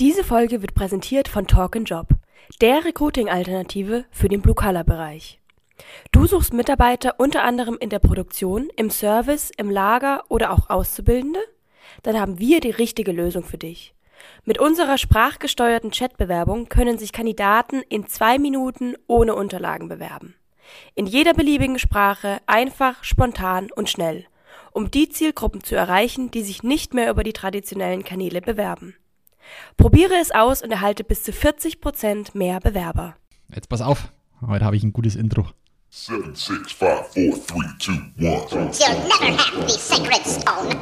Diese Folge wird präsentiert von Talk Job, der Recruiting-Alternative für den Blue-Color-Bereich. Du suchst Mitarbeiter unter anderem in der Produktion, im Service, im Lager oder auch Auszubildende? Dann haben wir die richtige Lösung für dich. Mit unserer sprachgesteuerten Chatbewerbung können sich Kandidaten in zwei Minuten ohne Unterlagen bewerben. In jeder beliebigen Sprache, einfach, spontan und schnell, um die Zielgruppen zu erreichen, die sich nicht mehr über die traditionellen Kanäle bewerben. Probiere es aus und erhalte bis zu 40% mehr Bewerber. Jetzt pass auf, heute habe ich ein gutes Intro. Seven, six, five, four, three, two, one. You'll never have the sacred stone.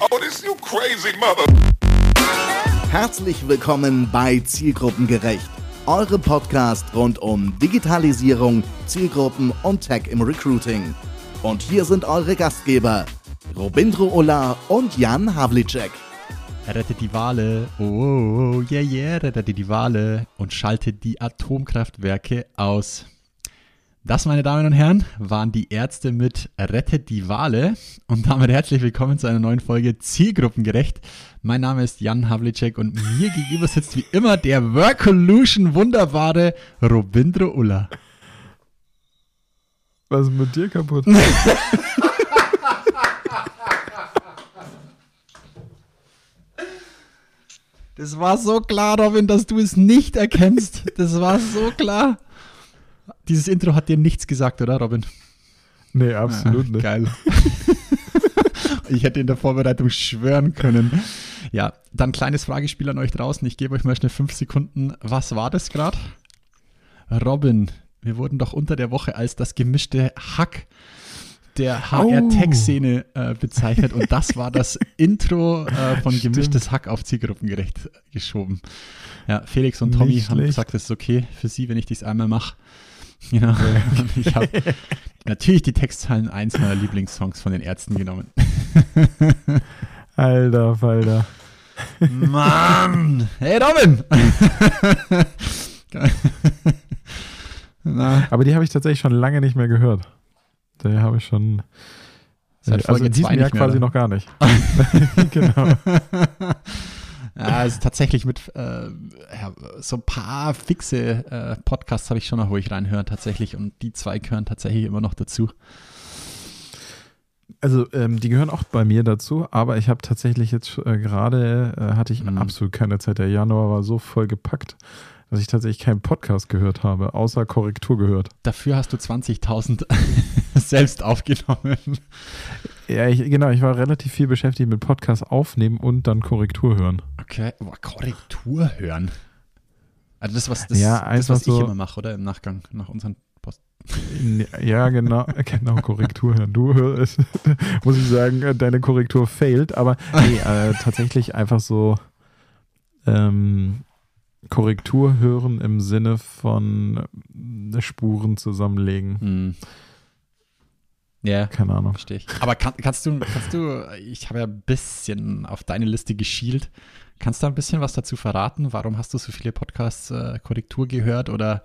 Oh, this you crazy mother. Herzlich willkommen bei Zielgruppengerecht, eure Podcast rund um Digitalisierung, Zielgruppen und Tech im Recruiting. Und hier sind eure Gastgeber, Robindro Ola und Jan Havlicek. Rettet die Wale, oh, oh, oh, yeah, yeah, rettet die Wale und schaltet die Atomkraftwerke aus. Das, meine Damen und Herren, waren die Ärzte mit Rettet die Wale und damit herzlich willkommen zu einer neuen Folge Zielgruppengerecht. Mein Name ist Jan Havlicek und mir gegenüber sitzt wie immer der Workolution wunderbare Robindro Ulla. Was ist mit dir kaputt? Das war so klar, Robin, dass du es nicht erkennst. Das war so klar. Dieses Intro hat dir nichts gesagt, oder, Robin? nee, absolut Ah, nicht. Geil. ich hätte in der Vorbereitung schwören können. Ja, dann kleines Fragespiel an euch draußen. Ich gebe euch mal schnell fünf Sekunden. Was war das gerade? Robin, wir wurden doch unter der Woche als das gemischte Hack der HR-Tech-Szene äh, bezeichnet und das war das Intro äh, von Stimmt. gemischtes Hack auf zielgruppengerecht geschoben. Ja, Felix und Tommy Nicht haben schlecht. gesagt, das ist okay für sie, wenn ich dies einmal mache. Genau. Ich habe natürlich die Textzeilen eins meiner Lieblingssongs von den Ärzten genommen. Alter Falter. Mann! Hey Robin! Aber die habe ich tatsächlich schon lange nicht mehr gehört. Die habe ich schon. Seit also Folge in diesem Jahr quasi oder? noch gar nicht. genau. ja, also tatsächlich mit äh, ja, so ein paar fixe äh, Podcasts habe ich schon noch, wo ich reinhöre tatsächlich und die zwei gehören tatsächlich immer noch dazu. Also ähm, die gehören auch bei mir dazu, aber ich habe tatsächlich jetzt äh, gerade, äh, hatte ich Mhm. absolut keine Zeit. Der Januar war so voll gepackt, dass ich tatsächlich keinen Podcast gehört habe, außer Korrektur gehört. Dafür hast du 20.000 selbst aufgenommen. Ja, ich, genau, ich war relativ viel beschäftigt mit Podcast aufnehmen und dann Korrektur hören. Okay, Boah, Korrektur hören. Also das, was, das, Ja, das, was ich so- immer mache, oder? Im Nachgang nach unseren Post. Ja, genau, genau, Korrektur hören. Du hörst, muss ich sagen, äh, deine Korrektur failt, aber nee, äh, tatsächlich einfach so ähm, Korrektur hören im Sinne von äh, Spuren zusammenlegen. Hm. Ja, Keine Ahnung. verstehe ich. Aber kann, kannst du, kannst du, ich habe ja ein bisschen auf deine Liste geschielt. Kannst du ein bisschen was dazu verraten? Warum hast du so viele Podcasts äh, Korrektur gehört oder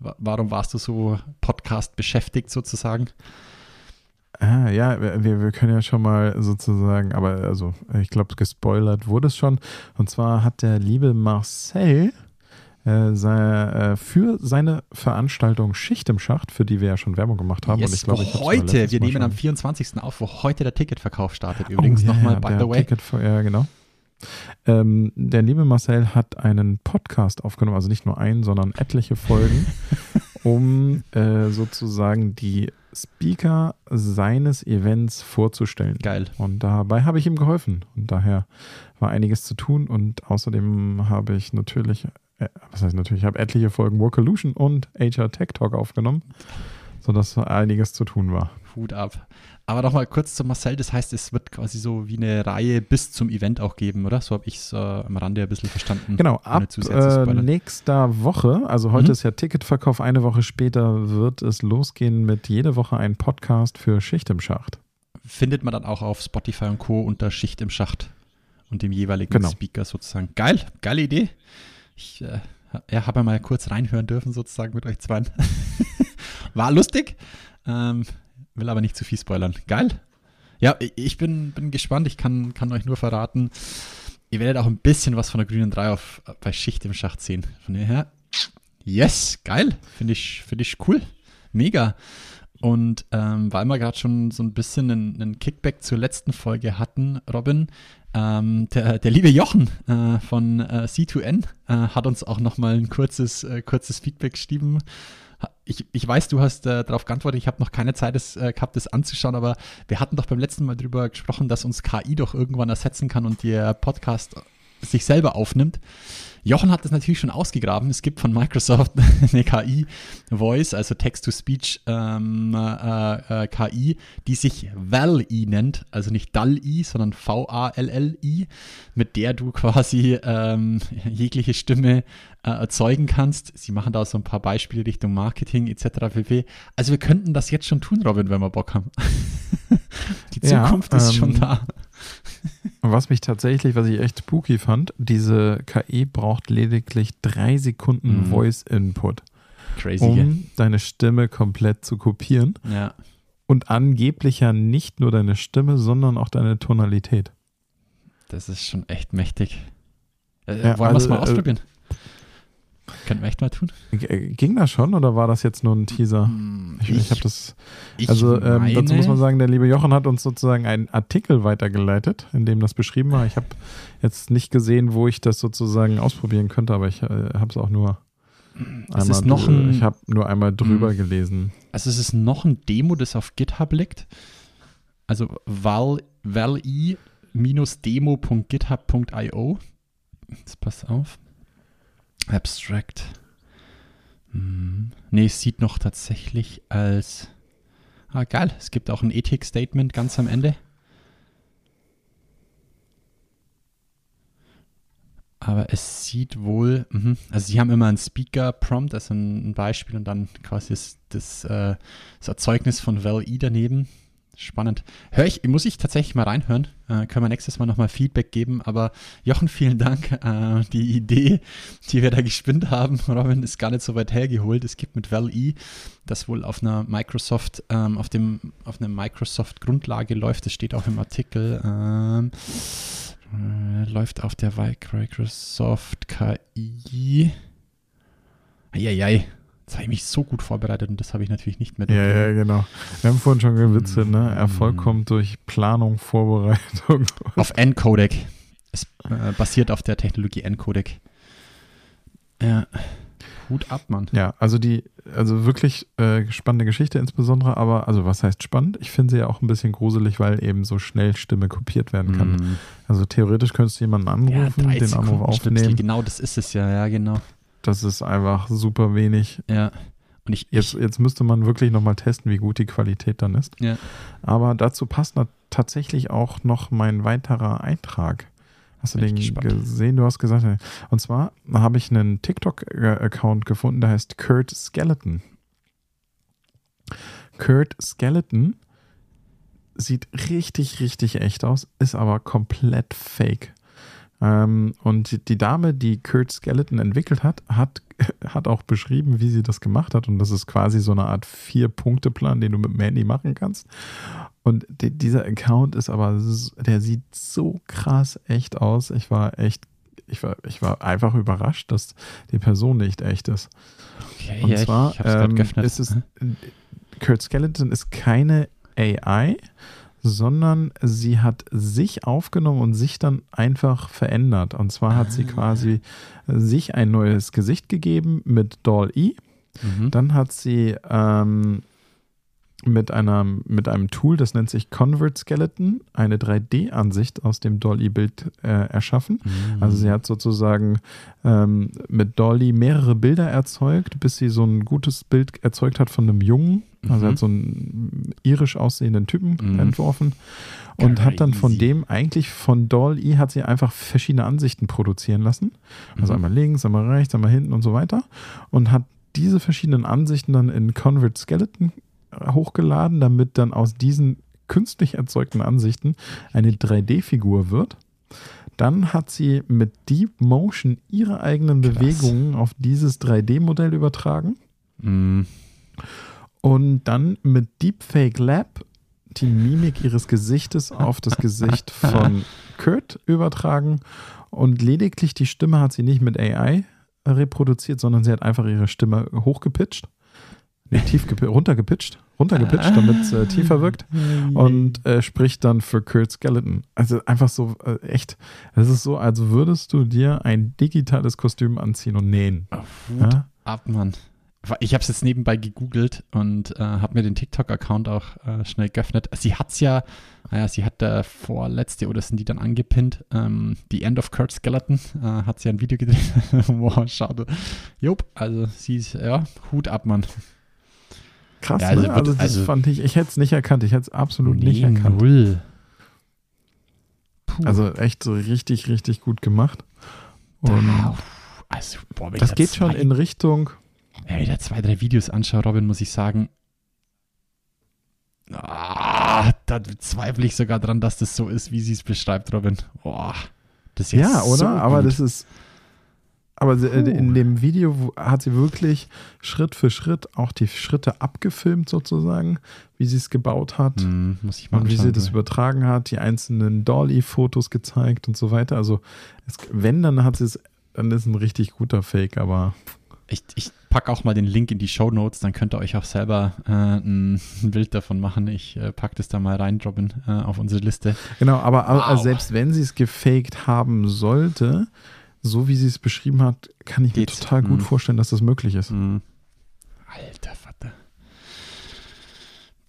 wa- warum warst du so Podcast beschäftigt sozusagen? Ah, ja, wir, wir können ja schon mal sozusagen, aber also ich glaube, gespoilert wurde es schon. Und zwar hat der liebe Marcel äh, sei, äh, für seine Veranstaltung Schicht im Schacht, für die wir ja schon Werbung gemacht haben. Yes, und ich glaube, heute, wir Mal nehmen am schon- 24. auf, wo heute der Ticketverkauf startet. Übrigens Oh, ja, nochmal, by the way. Ticket ja, genau. Ähm, der liebe Marcel hat einen Podcast aufgenommen, also nicht nur einen, sondern etliche Folgen, um äh, sozusagen die Speaker seines Events vorzustellen. Geil. Und dabei habe ich ihm geholfen. Und daher war einiges zu tun. Und außerdem habe ich natürlich, äh, was heißt natürlich, ich habe etliche Folgen Workolution und HR Tech Talk aufgenommen, sodass einiges zu tun war. Hut ab. Aber nochmal kurz zu Marcel, das heißt, es wird quasi so wie eine Reihe bis zum Event auch geben, oder? So habe ich es äh, am Rande ein bisschen verstanden. Genau, ab äh, nächster Woche, also heute Mhm. ist ja Ticketverkauf, eine Woche später wird es losgehen mit jede Woche ein Podcast für Schicht im Schacht. Findet man dann auch auf Spotify und Co. unter Schicht im Schacht und dem jeweiligen Genau. Speaker sozusagen. Geil, geile Idee. Ich äh, ja, habe ja mal kurz reinhören dürfen sozusagen mit euch zwei. War lustig. Ähm, will aber nicht zu viel spoilern. Geil. Ja, ich bin, bin gespannt. Ich kann, kann euch nur verraten, ihr werdet auch ein bisschen was von der grünen 3 auf, bei Schicht im Schacht sehen. Von daher, yes, geil. Finde ich, find ich cool. Mega. Und ähm, weil wir gerade schon so ein bisschen einen, einen, Kickback zur letzten Folge hatten, Robin, ähm, der, der, liebe Jochen äh, von äh, C2N äh, hat uns auch nochmal ein kurzes, äh, kurzes Feedback geschrieben. Ich, ich weiß, du hast äh, darauf geantwortet, ich habe noch keine Zeit das, äh, gehabt, das anzuschauen, aber wir hatten doch beim letzten Mal darüber gesprochen, dass uns KI doch irgendwann ersetzen kann und der Podcast sich selber aufnimmt. Jochen hat das natürlich schon ausgegraben. Es gibt von Microsoft eine KI Voice, also Text-to-Speech ähm, äh, äh, KI, die sich VAL-I nennt, also nicht DAL-I, sondern V-A-L-L-I, mit der du quasi ähm, jegliche Stimme äh, erzeugen kannst. Sie machen da so ein paar Beispiele Richtung Marketing etc. pp. Also wir könnten das jetzt schon tun, Robin, wenn wir Bock haben. Die Zukunft ja, ist ähm, schon da. Was mich tatsächlich, was ich echt spooky fand, diese KI braucht lediglich drei Sekunden mhm. Voice Input, Crazy, um yeah. deine Stimme komplett zu kopieren. Ja. Und angeblich ja nicht nur deine Stimme, sondern auch deine Tonalität. Das ist schon echt mächtig. Äh, ja, wollen also, wir es mal äh, ausprobieren? Äh, Könnten wir echt mal tun. Äh, ging das schon oder war das jetzt nur ein Teaser? Hm, ich, ich, ich habe das. Also ähm, dazu muss man sagen, der liebe Jochen hat uns sozusagen einen Artikel weitergeleitet, in dem das beschrieben war. Ich habe jetzt nicht gesehen, wo ich das sozusagen ausprobieren könnte, aber ich äh, habe es auch nur. Es ist noch ein, ich habe nur einmal drüber mh. gelesen. Also es ist noch ein Demo, das auf GitHub liegt. Also val, vali-demo.github.io. Jetzt pass auf. Abstract. Hm. Nee, es sieht noch tatsächlich als. Ah, geil. Es gibt auch ein Ethik-Statement ganz am Ende. Aber es sieht wohl, mh, also sie haben immer einen Speaker-Prompt, also ein, Beispiel und dann quasi das, das, äh, das Erzeugnis von Val-E daneben. Spannend. Hör ich, muss ich tatsächlich mal reinhören. Äh, können wir nächstes Mal nochmal Feedback geben. Aber Jochen, vielen Dank. Äh, die Idee, die wir da gespinnt haben, Robin, ist gar nicht so weit hergeholt. Es gibt mit Val-E, das wohl auf einer Microsoft, ähm, auf dem, auf einer Microsoft-Grundlage läuft. Das steht auch im Artikel. Ähm, äh, läuft auf der Microsoft KI. Eieiei. Jetzt habe ich mich so gut vorbereitet und das habe ich natürlich nicht mehr. Ja, ja, genau. Wir haben vorhin schon gewitzelt, ne? Erfolg mm. kommt durch Planung, Vorbereitung. Auf Encodec. Es äh, basiert auf der Technologie Encodec. Ja. Hut ab, Mann. Ja, also die, also wirklich äh, spannende Geschichte insbesondere, aber, also was heißt spannend? Ich finde sie ja auch ein bisschen gruselig, weil eben so schnell Stimme kopiert werden kann. Mm. Also theoretisch könntest du jemanden anrufen, ja, den Anruf aufnehmen. Genau, das ist es ja, ja, genau. Das ist einfach super wenig. Ja. Und ich, jetzt, ich, jetzt müsste man wirklich nochmal testen, wie gut die Qualität dann ist. Ja. Aber dazu passt tatsächlich auch noch mein weiterer Eintrag. Hast du den gesehen? Du hast gesagt, und zwar habe ich einen TikTok-Account gefunden, der heißt Kurt Skeleton. Kurt Skeleton sieht richtig, richtig echt aus, ist aber komplett fake. Ähm, und die Dame, die Kurt Skeleton entwickelt hat, hat, hat auch beschrieben, wie sie das gemacht hat. Und das ist quasi so eine Art Vier-Punkte-Plan, den du mit dem Handy machen kannst. Und die, dieser Account ist aber, der sieht so krass echt aus. Ich war echt, ich war, ich war einfach überrascht, dass die Person nicht echt ist. Okay, Und ja, zwar ähm, ist es, Kurt Skeleton ist keine AI, sondern sie hat sich aufgenommen und sich dann einfach verändert. Und zwar hat sie ah. quasi sich ein neues Gesicht gegeben mit Doll-E. Mhm. Dann hat sie ähm, mit, einer, mit einem Tool, das nennt sich Convert Skeleton, eine 3D-Ansicht aus dem Dolly-Bild äh, erschaffen. Mhm. Also sie hat sozusagen ähm, mit Dolly mehrere Bilder erzeugt, bis sie so ein gutes Bild erzeugt hat von einem Jungen. Also mhm. hat so einen irisch aussehenden Typen mhm. entworfen und Crazy. hat dann von dem eigentlich von Dolly hat sie einfach verschiedene Ansichten produzieren lassen. Also mhm. einmal links, einmal rechts, einmal hinten und so weiter und hat diese verschiedenen Ansichten dann in Convert Skeleton hochgeladen, damit dann aus diesen künstlich erzeugten Ansichten eine 3D-Figur wird. Dann hat sie mit Deep Motion ihre eigenen Krass. Bewegungen auf dieses 3D-Modell übertragen. Mm. Und dann mit Deepfake Lab die Mimik ihres Gesichtes auf das Gesicht von Kurt übertragen Und lediglich die Stimme hat sie nicht mit AI reproduziert, sondern sie hat einfach ihre Stimme hochgepitcht. Nee, tief gepi- runtergepitcht, runtergepitcht, damit es äh, tiefer wirkt und äh, spricht dann für Kurt Skeleton. Also einfach so äh, echt, es ist so, als würdest du dir ein digitales Kostüm anziehen und nähen. Ja? ab, Mann. Ich habe es jetzt nebenbei gegoogelt und äh, habe mir den TikTok-Account auch äh, schnell geöffnet. Sie hat es ja, naja, sie hat der vorletzte oder sind die dann angepinnt, ähm, The End of Kurt Skeleton, äh, hat sie ein Video gedreht. wow, schade. Jupp, also sie ist, ja, Hut ab, Mann. Krass, Ja, also ne? also das also- fand ich, ich hätte es nicht erkannt, ich hätte es absolut nicht Nee, erkannt. Null. Puh. Also echt so richtig, richtig gut gemacht. Und Da, also, boah, das da geht schon in Richtung, Wenn ich da zwei, drei Videos anschaue, Robin, muss ich sagen, ah, da zweifle ich sogar dran, dass das so ist, wie sie es beschreibt, Robin. Boah, das ist ja, ja, oder? So aber das ist, aber äh, in dem Video hat sie wirklich Schritt für Schritt auch die Schritte abgefilmt sozusagen, wie sie es gebaut hat. Hm, muss ich mal Und wie sie das übertragen hat, die einzelnen Dolly-Fotos gezeigt und so weiter. Also, es, wenn, dann hat sie es, dann ist ein richtig guter Fake, aber Ich, ich packe auch mal den Link in die Show Notes, dann könnt ihr euch auch selber äh, ein, Bild davon machen. Ich äh, packe das da mal rein, Robin, äh, auf unsere Liste. Genau, aber Wow. selbst wenn sie es gefaked haben sollte, so wie sie es beschrieben hat, kann ich Geht's. mir total gut Mhm. vorstellen, dass das möglich ist. Hm. Alter Vater.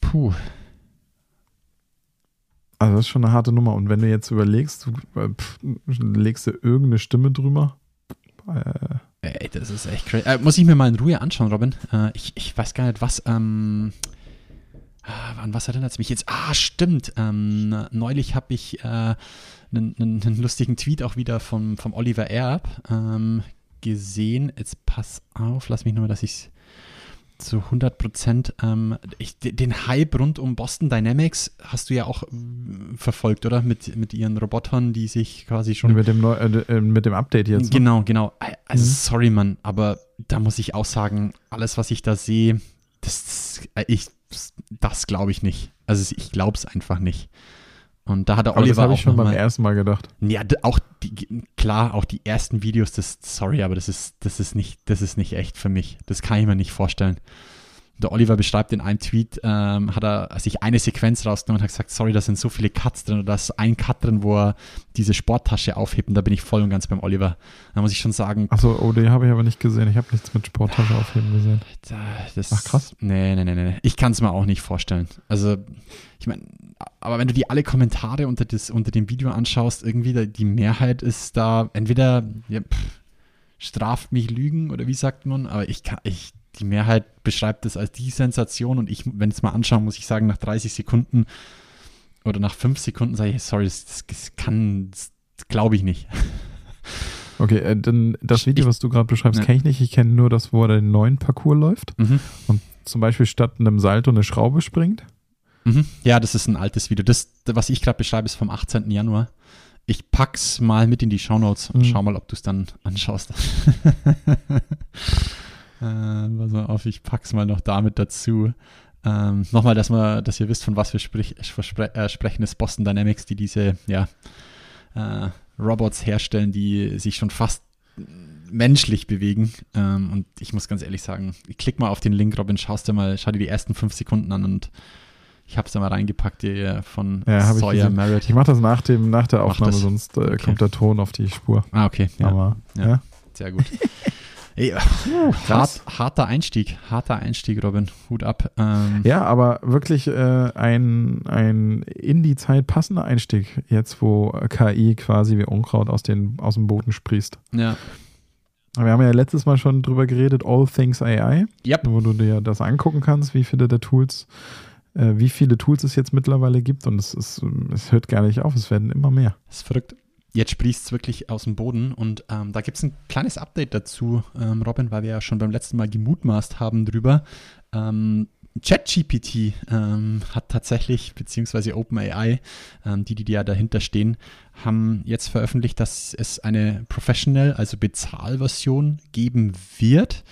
Puh. Also das ist schon eine harte Nummer. Und wenn du jetzt überlegst, du äh, pff, legst du irgendeine Stimme drüber, äh, Ey, das ist echt crazy. Äh, muss ich mir mal in Ruhe anschauen, Robin. Äh, ich, ich weiß gar nicht, was. Ähm, ah, an was erinnert es mich jetzt? Ah, stimmt. Ähm, neulich habe ich äh, einen, einen lustigen Tweet auch wieder vom, vom Oliver Erb ähm, gesehen. Jetzt pass auf, lass mich nur dass ich es zu 100 Prozent. Ähm, den Hype rund um Boston Dynamics hast du ja auch mm, verfolgt, oder? Mit, mit ihren Robotern, die sich quasi schon mit, dem Neu äh, äh, mit dem Update jetzt. ne? Genau, genau. Also Mhm. sorry, Mann, aber da muss ich auch sagen, alles, was ich da sehe, das, äh, ich, das glaube ich nicht. Also ich glaube es einfach nicht. Und da hat der Aber das Oliver habe auch ich schon beim mal, ersten Mal gedacht. ja, auch die, klar, auch die ersten Videos, das, sorry, aber das ist, das ist nicht, das ist nicht echt für mich. Das kann ich mir nicht vorstellen. Der Oliver beschreibt in einem Tweet, ähm, hat er sich eine Sequenz rausgenommen und hat gesagt, sorry, da sind so viele Cuts drin oder da ist ein Cut drin, wo er diese Sporttasche aufhebt und da bin ich voll und ganz beim Oliver. Da muss ich schon sagen, Achso, oh, die habe ich aber nicht gesehen. Ich habe nichts mit Sporttasche aufheben gesehen. Da, das, Ach, krass. Nee, nee, nee, nee. Ich kann es mir auch nicht vorstellen. Also, ich meine, aber wenn du dir alle Kommentare unter, das, unter dem Video anschaust, irgendwie die Mehrheit ist da entweder ja, pff, straft mich Lügen oder wie sagt man, aber ich kann, ich, die Mehrheit beschreibt das als die Sensation und ich, wenn ich es mal anschaue, muss ich sagen, nach 30 Sekunden oder nach 5 Sekunden sage ich, sorry, das, das, das kann, glaube ich nicht. Okay, äh, dann das Video, Ich- was du gerade beschreibst, Ja. kenne ich nicht. Ich kenne nur das, wo er den neuen Parcours läuft. Mhm. Zum Beispiel statt einem Salto eine Schraube springt. Mhm. Ja, das ist ein altes Video. Das, was ich gerade beschreibe, ist vom 18. Januar. Ich pack's mal mit in die Shownotes und Mhm. schau mal, ob du es dann anschaust. äh, pass mal auf, ich pack's mal noch damit dazu. Ähm, Nochmal, dass, dass ihr wisst, von was wir sprich, verspre äh, sprechen, ist Boston Dynamics, die diese ja, äh, Robots herstellen, die sich schon fast menschlich bewegen. Ähm, und ich muss ganz ehrlich sagen, klick mal auf den Link, Robin, schaust dir mal, schau dir die ersten fünf Sekunden an und ich habe es da mal reingepackt, die äh, von Ja, ich Sawyer gesehen. Merritt. Ich mache das nach, dem, nach der Aufnahme, sonst äh, Okay. kommt der Ton auf die Spur. Ah, okay. Ja, Aber ja. ja. sehr gut. Ey, krass. hart, harter Einstieg, harter Einstieg, Robin. Hut ab. Ähm, Ja, aber wirklich äh, ein, ein in die Zeit passender Einstieg, jetzt wo KI quasi wie Unkraut aus, den, aus dem Boden sprießt. ja. Wir haben ja letztes Mal schon drüber geredet, All Things AI, Yep. wo du dir das angucken kannst, wie viele der Tools, äh, wie viele Tools es jetzt mittlerweile gibt und es, ist, es hört gar nicht auf, es werden immer mehr. Das ist verrückt. Jetzt sprießt es wirklich aus dem Boden und ähm, da gibt es ein kleines Update dazu, ähm, Robin, weil wir ja schon beim letzten Mal gemutmaßt haben drüber. Ähm, ChatGPT ähm, hat tatsächlich, beziehungsweise OpenAI, ähm, die, die ja dahinter stehen, haben jetzt veröffentlicht, dass es eine Professional, also Bezahlversion geben wird,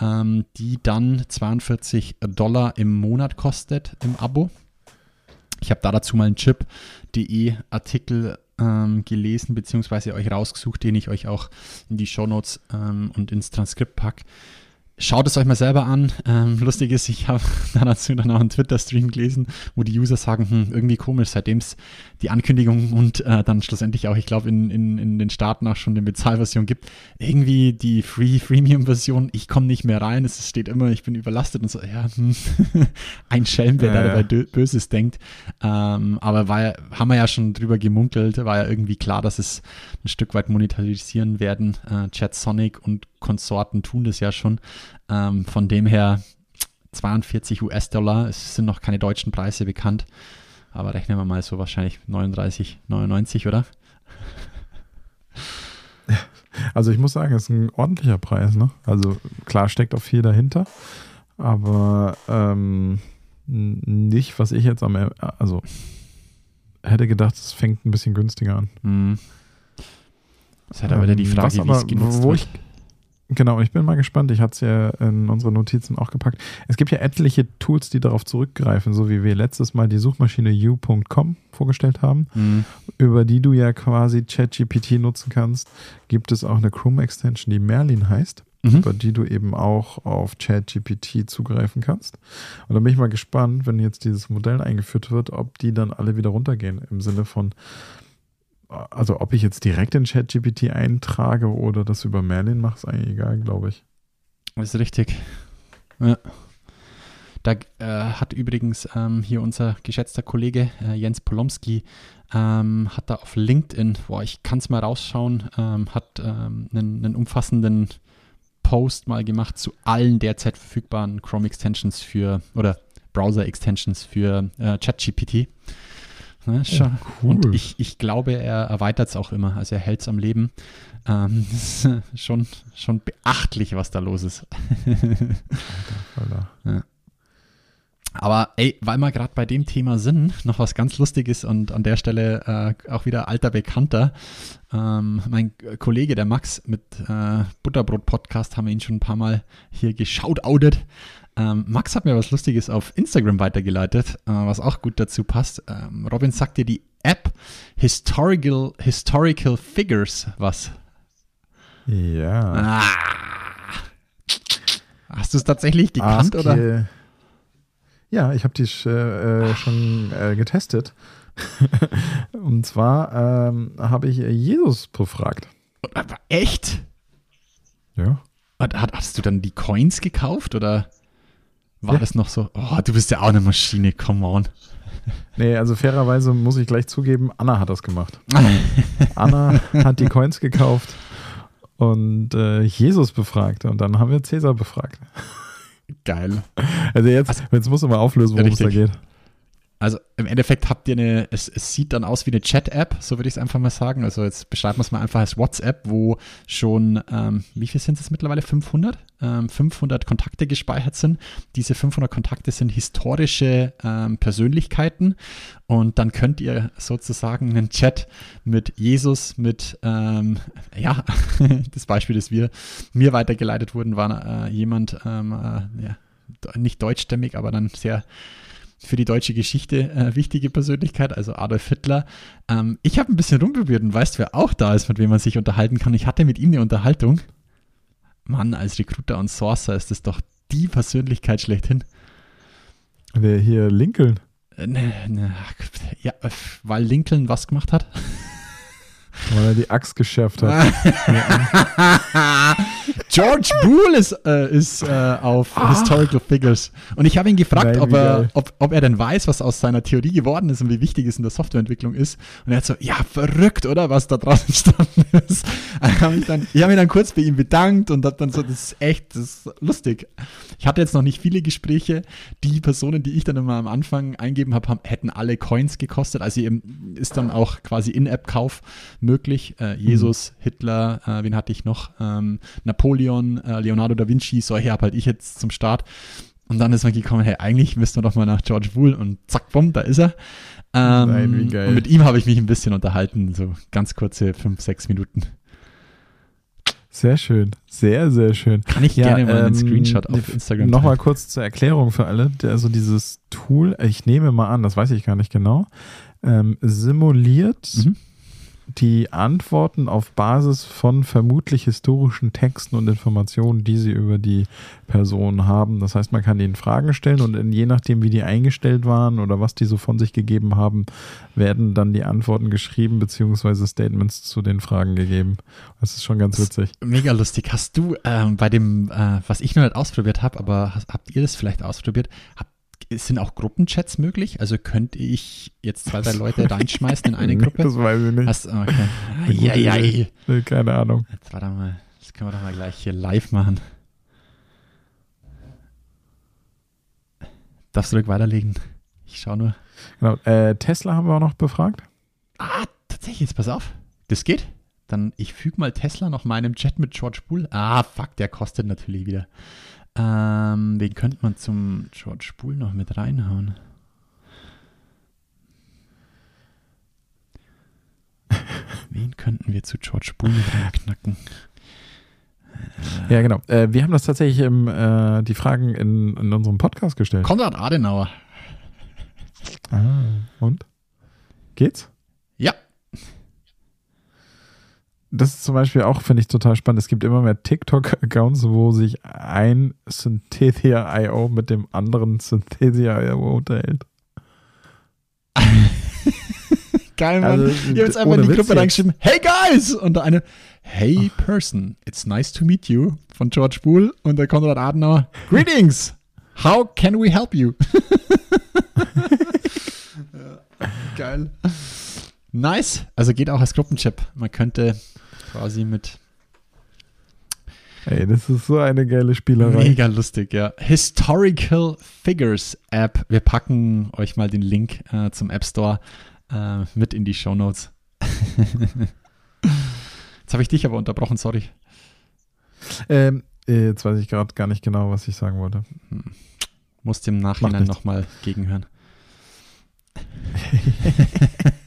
ähm, die dann 42 Dollar im Monat kostet im Abo. Ich habe da dazu mal einen Chip.de Artikel ähm, gelesen, beziehungsweise euch rausgesucht, den ich euch auch in die Shownotes ähm, und ins Transkript packe. Schaut es euch mal selber an. Ähm, lustig ist, ich habe dazu dann auch einen Twitter-Stream gelesen, wo die User sagen, hm, irgendwie komisch, seitdem es die Ankündigung und äh, dann schlussendlich auch, ich glaube, in, in, in den Staaten auch schon die Bezahlversion gibt, irgendwie die Free Freemium-Version, ich komme nicht mehr rein, es steht immer, ich bin überlastet und so, ja, hm, ein Schelm, wer Ja, da ja. dabei Böses denkt. Ähm, aber war, ja- haben wir ja schon drüber gemunkelt, war ja irgendwie klar, dass es ein Stück weit monetarisieren werden. Äh, Chat Sonic und Konsorten tun das ja schon. Ähm, von dem her 42 US-Dollar, es sind noch keine deutschen Preise bekannt, aber rechnen wir mal so wahrscheinlich 39,99, oder? Also ich muss sagen, es ist ein ordentlicher Preis, ne? Also klar steckt auch viel dahinter, aber ähm, nicht, was ich jetzt am, also hätte gedacht, es fängt ein bisschen günstiger an. Hm. Das ist halt aber wieder die Ähm, Frage, wie es genutzt wo wird. ich, Genau, ich bin mal gespannt. Ich hatte es ja in unsere Notizen auch gepackt. Es gibt ja etliche Tools, die darauf zurückgreifen, so wie wir letztes Mal die Suchmaschine u.com vorgestellt haben, Hm. über die du ja quasi ChatGPT nutzen kannst. Gibt es auch eine Chrome-Extension, die Merlin heißt, Mhm. über die du eben auch auf ChatGPT zugreifen kannst. Und da bin ich mal gespannt, wenn jetzt dieses Modell eingeführt wird, ob die dann alle wieder runtergehen. Im Sinne von, also ob ich jetzt direkt in ChatGPT eintrage oder das über Merlin mache, ist eigentlich egal, glaube ich. Ist richtig. Ja. Da äh, hat übrigens ähm, hier unser geschätzter Kollege äh, Jens Polomski, ähm, hat da auf LinkedIn, boah, ich kann es mal rausschauen, ähm, hat ähm, einen, einen umfassenden Post mal gemacht zu allen derzeit verfügbaren Chrome-Extensions für, oder Browser-Extensions für äh, ChatGPT. Ne. Und cool. ich, ich glaube, er erweitert es auch immer, also er hält es am Leben. Ähm, schon, schon beachtlich, was da los ist. Alter. Aber ey, weil wir gerade bei dem Thema sind, noch was ganz Lustiges und an der Stelle äh, auch wieder alter Bekannter. Ähm, mein Kollege, der Max mit äh, Butterbrot-Podcast, haben wir ihn schon ein paar Mal hier geschautoutet. Ähm, Max hat mir was Lustiges auf Instagram weitergeleitet, äh, was auch gut dazu passt. Ähm, Robin sagt dir die App Historical, Historical Figures was. Ja. Ah. Hast du es tatsächlich gekannt Ask oder? Ja, ich habe die sch- äh, schon äh, getestet. Und zwar ähm, habe ich Jesus befragt. Aber Echt? Ja. Hat, hat- hast du dann die Coins gekauft oder war Ja. das noch so? Oh, du bist ja auch eine Maschine, come on. Nee, also fairerweise muss ich gleich zugeben, Anna hat das gemacht. Anna hat die Coins gekauft und äh, Jesus befragt. Und dann haben wir Cäsar befragt. Geil. Also jetzt, jetzt musst du mal auflösen, worum es da geht. Also im Endeffekt habt ihr eine, es, es sieht dann aus wie eine Chat-App, so würde ich es einfach mal sagen. Also jetzt beschreiben wir es mal einfach als WhatsApp, wo schon, ähm, wie viel sind es mittlerweile? 500? Ähm, 500 Kontakte gespeichert sind. Diese 500 Kontakte sind historische ähm, Persönlichkeiten und dann könnt ihr sozusagen einen Chat mit Jesus, mit, ähm, ja, das Beispiel, das wir, mir weitergeleitet wurden, war äh, jemand, ähm, äh, ja, nicht deutschstämmig, aber dann sehr für die deutsche Geschichte äh, wichtige Persönlichkeit, also Adolf Hitler. Ähm, ich habe ein bisschen rumprobiert und weißt, wer auch da ist, mit wem man sich unterhalten kann. Ich hatte mit ihm eine Unterhaltung. Mann, als Recruiter und Sourcer ist das doch die Persönlichkeit schlechthin. Der hier Lincoln. Äh, ne, ne, ja, äh, weil Lincoln was gemacht hat? Weil er die Axt geschärft hat. George Boole ist, äh, ist äh, auf Historical Figures. Und ich habe ihn gefragt, Nein, ob, er, ob, ob er denn weiß, was aus seiner Theorie geworden ist und wie wichtig es in der Softwareentwicklung ist. Und er hat so, ja, verrückt, oder? Was da draußen entstanden ist. Ich habe mich, dann- ich hab mich dann kurz bei ihm bedankt und hab dann so, das ist echt, das ist lustig. Ich hatte jetzt noch nicht viele Gespräche. Die Personen, die ich dann immer am Anfang eingeben habe, hätten alle Coins gekostet. Also eben ist dann auch quasi In-App-Kauf möglich. Äh, Jesus, Hitler, äh, wen hatte ich noch? Ähm, Napoleon, äh, Leonardo da Vinci, solche habe halt ich jetzt zum Start. Und dann ist man gekommen, hey, eigentlich müssten wir doch mal nach George Bull und zack, bumm, da ist er. Ähm, Nein, wie geil. Und mit ihm habe ich mich ein bisschen unterhalten, so ganz kurze fünf, sechs Minuten. Sehr schön. Sehr, sehr schön. Kann ich gerne mal einen Screenshot auf Instagram Nochmal kurz zur Erklärung für alle. Also dieses Tool, ich nehme mal an, das weiß ich gar nicht genau, ähm, simuliert Mhm. Die Antworten auf Basis von vermutlich historischen Texten und Informationen, die sie über die Person haben. Das heißt, man kann ihnen Fragen stellen und je nachdem, wie die eingestellt waren oder was die so von sich gegeben haben, werden dann die Antworten geschrieben beziehungsweise Statements zu den Fragen gegeben. Das ist schon ganz witzig. Mega lustig. Hast du ähm, bei dem, äh, was ich noch nicht ausprobiert habe, aber hast, habt ihr das vielleicht ausprobiert? Habt sind auch Gruppenchats möglich? Also könnte ich jetzt zwei, drei Leute reinschmeißen in eine Gruppe? Das weiß ich nicht. Hast, okay. ja, ja, ja. Keine Ahnung. Jetzt warte mal. Das können wir doch mal gleich hier live machen. Darfst du ruhig weiterlegen? Ich schau nur. Genau. Äh, Tesla haben wir auch noch befragt. Ah, tatsächlich, jetzt pass auf. Das geht? Dann, ich füge mal Tesla noch meinem Chat mit George Bull. Ah, fuck, der kostet natürlich wieder. Ähm, wen könnte man zum George Spool noch mit reinhauen? wen könnten wir zu George Spool mit reinknacken? Ja, genau. Äh, wir haben das tatsächlich im, äh, die Fragen in, in unserem Podcast gestellt. Konrad Adenauer. Ah, und? Geht's? Ja. Das ist zum Beispiel auch, finde ich, total spannend. Es gibt immer mehr TikTok-Accounts, wo sich ein Synthesia.io mit dem anderen Synthesia.io unterhält. Geil, Mann. Also, ich habe jetzt einfach in die Gruppe reingeschrieben, hey guys! Und da eine, hey person, it's nice to meet you von George Bull und der Konrad Adenauer, greetings! How can we help you? Geil. Nice. Also geht auch als Gruppenchat. Man könnte quasi mit Ey, das ist so eine geile Spielerei. Mega lustig, ja. Historical Figures App. Wir packen euch mal den Link äh, zum App Store äh, mit in die Show Notes. Jetzt habe ich dich aber unterbrochen, sorry. Ähm, äh, jetzt weiß ich gerade gar nicht genau, was ich sagen wollte. Musst im Nachhinein nichts. nochmal gegenhören.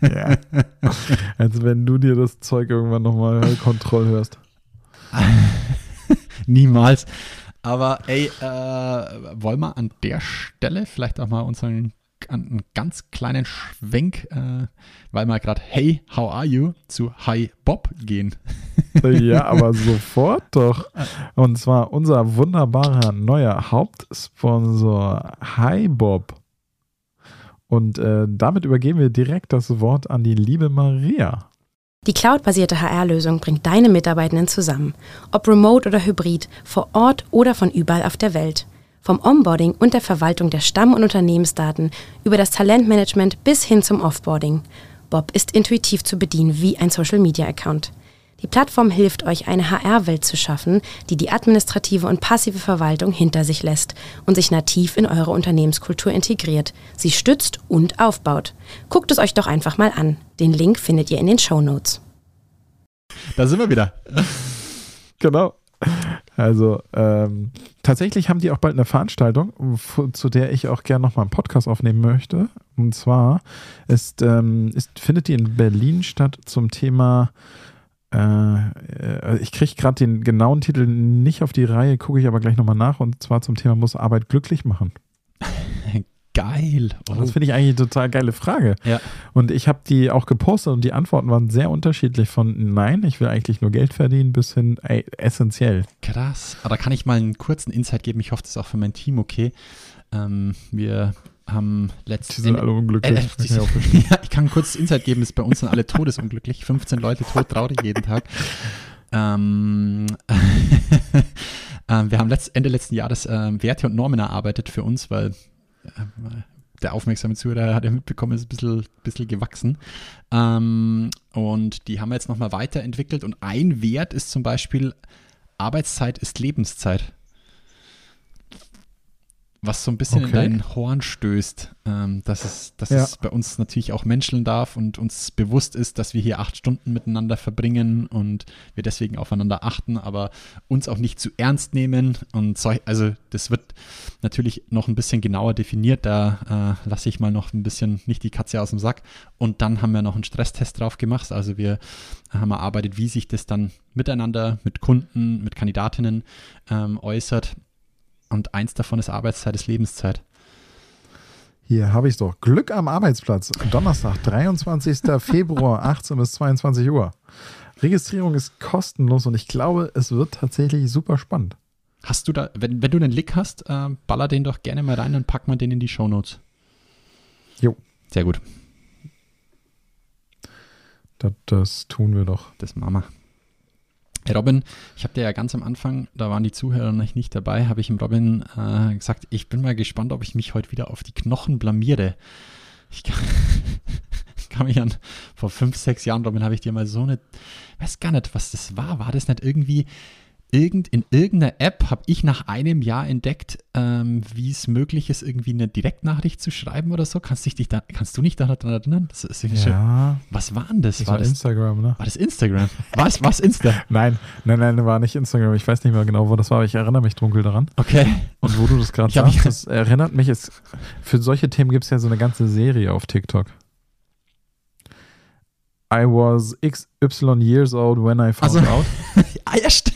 Ja. Als wenn du dir das Zeug irgendwann nochmal Kontroll hörst. Niemals. Aber ey, äh, wollen wir an der Stelle vielleicht auch mal unseren einen ganz kleinen Schwenk, äh, weil wir gerade Hey, how are you zu Hi Bob gehen. Ja, aber sofort doch. Und zwar unser wunderbarer neuer Hauptsponsor Hi Bob. Und äh, damit übergeben wir direkt das Wort an die liebe Maria. Die cloudbasierte HR-Lösung bringt deine Mitarbeitenden zusammen, ob remote oder hybrid, vor Ort oder von überall auf der Welt. Vom Onboarding und der Verwaltung der Stamm- und Unternehmensdaten über das Talentmanagement bis hin zum Offboarding. Bob ist intuitiv zu bedienen wie ein Social-Media-Account. Die Plattform hilft euch, eine HR-Welt zu schaffen, die die administrative und passive Verwaltung hinter sich lässt und sich nativ in eure Unternehmenskultur integriert, sie stützt und aufbaut. Guckt es euch doch einfach mal an. Den Link findet ihr in den Show Notes. Da sind wir wieder. Genau. Also ähm, tatsächlich haben die auch bald eine Veranstaltung, zu der ich auch gerne nochmal einen Podcast aufnehmen möchte. Und zwar ist, ähm, ist, findet die in Berlin statt zum Thema, äh, äh, ich kriege gerade den genauen Titel nicht auf die Reihe, gucke ich aber gleich nochmal nach. Und zwar zum Thema muss Arbeit glücklich machen. Geil. Und das finde ich eigentlich eine total geile Frage. Ja. Und ich habe die auch gepostet und die Antworten waren sehr unterschiedlich von nein, ich will eigentlich nur Geld verdienen bis hin ey, essentiell. Krass. Aber da kann ich mal einen kurzen Insight geben. Ich hoffe, das ist auch für mein Team okay. Ähm, wir haben Die letztes sind alle unglücklich. Äh, äh, die sind- ja, ich kann kurzen Insight geben, ist bei uns sind alle todesunglücklich. 15 Leute todtraurig jeden Tag. Ähm, ähm, wir haben letzt, Ende letzten Jahres ähm, Werte und Normen erarbeitet für uns, weil ähm, der aufmerksame Zuhörer hat ja mitbekommen, ist ein bisschen, bisschen gewachsen. Ähm, und die haben wir jetzt nochmal weiterentwickelt. Und ein Wert ist zum Beispiel, Arbeitszeit ist Lebenszeit. Was so ein bisschen in Okay. dein Horn stößt, ähm, dass, es, dass Ja. es bei uns natürlich auch menscheln darf und uns bewusst ist, dass wir hier acht Stunden miteinander verbringen und wir deswegen aufeinander achten, aber uns auch nicht zu ernst nehmen. Und so, also das wird natürlich noch ein bisschen genauer definiert. Da äh, lasse ich mal noch ein bisschen nicht die Katze aus dem Sack. Und dann haben wir noch einen Stresstest drauf gemacht. Also wir haben erarbeitet, wie sich das dann miteinander, mit Kunden, mit Kandidatinnen ähm, äußert. Und eins davon ist Arbeitszeit, ist Lebenszeit. Hier habe ich doch. Glück am Arbeitsplatz. Donnerstag, 23. Februar, 18 bis 22 Uhr. Registrierung ist kostenlos und ich glaube, es wird tatsächlich super spannend. Hast du da, wenn, wenn du einen Lick hast, äh, baller den doch gerne mal rein und pack mal den in die Shownotes. Jo. Sehr gut. Das, das tun wir doch. Das machen wir. Robin, ich habe dir ja ganz am Anfang, da waren die Zuhörer noch nicht dabei, habe ich dem Robin äh, gesagt, ich bin mal gespannt, ob ich mich heute wieder auf die Knochen blamiere. Ich kann, kann mich an, vor fünf, sechs Jahren, Robin, habe ich dir mal so eine, weiß gar nicht, was das war. War das nicht irgendwie irgend, in irgendeiner App habe ich nach einem Jahr entdeckt, ähm, wie es möglich ist, irgendwie eine Direktnachricht zu schreiben oder so. Kannst, dich da, kannst du nicht daran erinnern? Das ist Ja, schon, was war denn das? das war, war das, Instagram, ne? war das Instagram? Was? Was Insta? Nein, nein, nein, war nicht Instagram. Ich weiß nicht mehr genau, wo das war, aber ich erinnere mich dunkel daran. Okay. Und wo du das gerade sagst, das erinnert mich, es, für solche Themen gibt es ja so eine ganze Serie auf TikTok. I was XY years old when I found Also- out. Ah, ja, stimmt.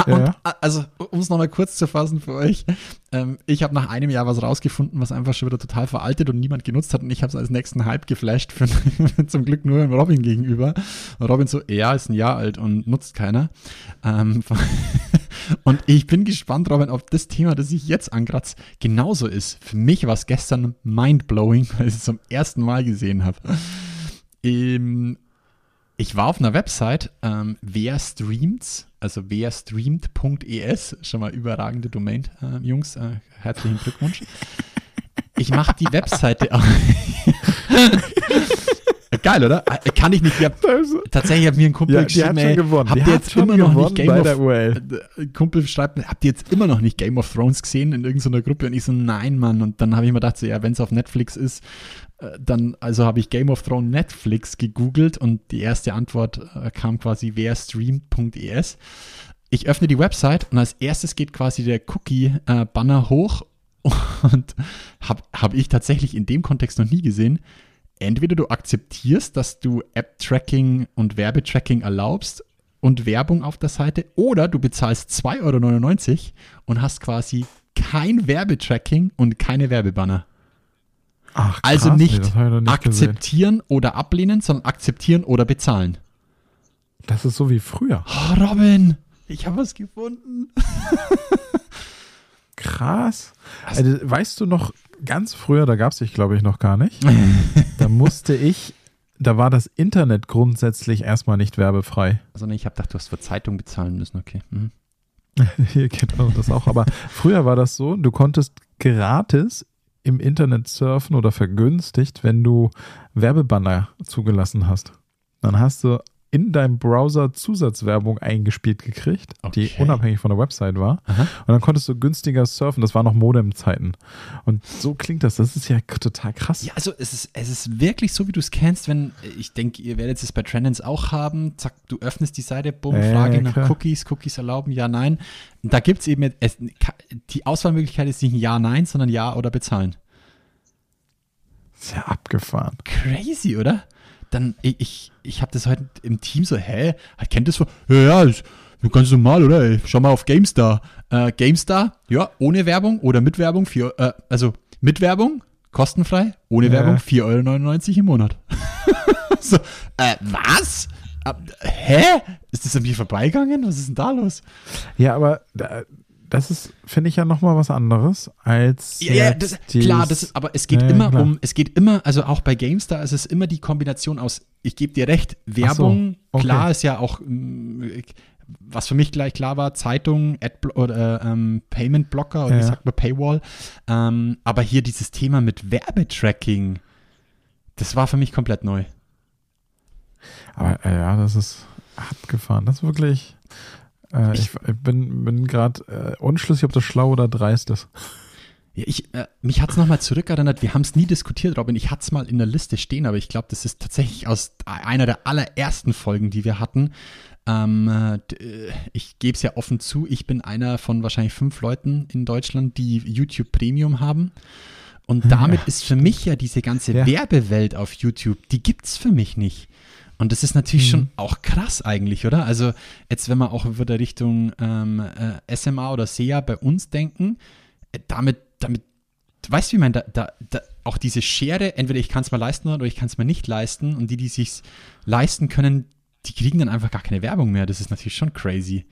Ah, Ja, und, ja. ah, also, um es nochmal kurz zu fassen für euch. Ähm, ich habe nach einem Jahr was rausgefunden, was einfach schon wieder total veraltet und niemand genutzt hat. Und ich habe es als nächsten Hype geflasht, für, zum Glück nur dem Robin gegenüber. Und Robin so, ja, ist ein Jahr alt und nutzt keiner. Ähm, und ich bin gespannt, Robin, ob das Thema, das ich jetzt ankratze, genauso ist. Für mich war es gestern mindblowing, weil ich es zum ersten Mal gesehen habe. Ähm, ich war auf einer Website, ähm, wer streamt's, also wer streamt.es, schon mal überragende Domain, äh, Jungs, äh, herzlichen Glückwunsch. Ich mache die Webseite auf. Geil, oder? Äh, Kann ich nicht. Ich hab, tatsächlich hat mir ein Kumpel Ja, geschrieben, ey, gewonnen. habt ihr jetzt immer noch nicht Game of URL. äh, Kumpel schreibt, habt ihr jetzt immer noch nicht Game of Thrones gesehen in irgendeiner Gruppe? Und ich so, nein, Mann. Und dann habe ich mir gedacht, so, ja, wenn es auf Netflix ist, äh, dann, also habe ich Game of Thrones Netflix gegoogelt und die erste Antwort äh, kam quasi wer streamt.es. Ich öffne die Website und als erstes geht quasi der Cookie-Banner hoch und habe hab ich tatsächlich in dem Kontext noch nie gesehen. Entweder du akzeptierst, dass du App-Tracking und Werbetracking erlaubst und Werbung auf der Seite oder du bezahlst 2,99 Euro und hast quasi kein Werbetracking und keine Werbebanner. Ach, krass, Also nee, nicht noch nicht gesehen. akzeptieren oder ablehnen, sondern akzeptieren oder bezahlen. Das ist so wie früher. Oh, Robin, ich habe was gefunden. Krass. Also, weißt du noch, ganz früher, da gab es dich, glaube ich, noch gar nicht. da musste ich, da war das Internet grundsätzlich erstmal nicht werbefrei. Also nee, ich habe gedacht, du hast für Zeitung bezahlen müssen, okay. Mhm. Hier genau das auch. Aber früher war das so, du konntest gratis im Internet surfen oder vergünstigt, wenn du Werbebanner zugelassen hast. Dann hast du in deinem Browser Zusatzwerbung eingespielt gekriegt, die Okay. unabhängig von der Website war. Aha. Und dann konntest du günstiger surfen. Das war noch Modem-Zeiten. Und so klingt das. Das ist ja total krass. Ja, also es ist, es ist wirklich so, wie du es kennst, wenn, ich denke, ihr werdet es bei Trendens auch haben, zack, du öffnest die Seite, bumm, Ja, Frage ja, nach klar. Cookies, Cookies erlauben, ja, nein. Da gibt es eben, es, die Auswahlmöglichkeit ist nicht ein Ja, Nein, sondern Ja oder bezahlen. Sehr abgefahren. Crazy, oder? Dann, ich, ich, ich habe das heute im Team so, hä, kennt das so? Ja, ja, ist ganz normal, oder? Ey, Schau mal auf GameStar. Äh, GameStar, ja, ohne Werbung oder mit Werbung, vier, äh, also mit Werbung, kostenfrei, ohne Ja. Werbung, 4,99 Euro im Monat. so, äh, was? Hä? Ist das an mir vorbeigegangen? Was ist denn da los? Ja, aber da, das ist, finde ich ja nochmal was anderes als. Ja, ja, das, dieses- klar, das ist, aber es geht Ja, immer klar. um, es geht immer, also auch bei GameStar ist es immer die Kombination aus, ich gebe dir recht, Werbung, okay. klar ist ja auch, mm, was für mich gleich klar war, Zeitung, Adblo oder ähm, Payment Blocker oder wie Ja. sagt man Paywall, ähm, aber hier dieses Thema mit Werbetracking, das war für mich komplett neu. Aber äh, ja, das ist abgefahren. Das ist wirklich. Äh, ich, ich bin, bin gerade äh, unschlüssig, ob das schlau oder dreist ist. Ja, ich, äh, mich hat es nochmal zurückerinnert, wir haben es nie diskutiert, Robin. Ich hatte es mal in der Liste stehen, aber ich glaube, das ist tatsächlich aus einer der allerersten Folgen, die wir hatten. Ähm, äh, äh, ich gebe es ja offen zu, ich bin einer von wahrscheinlich fünf Leuten in Deutschland, die YouTube Premium haben. Und damit ist für mich ja diese ganze Ja. Werbewelt auf YouTube, die gibt es für mich nicht. Und das ist natürlich Mhm. schon auch krass eigentlich, oder? Also jetzt, wenn wir auch wieder Richtung ähm, äh, SMA oder SEA bei uns denken, äh, damit, damit weißt du, wie man da, da, da auch diese Schere, entweder ich kann es mir leisten oder ich kann es mir nicht leisten und die, die sich leisten können, die kriegen dann einfach gar keine Werbung mehr. Das ist natürlich schon crazy.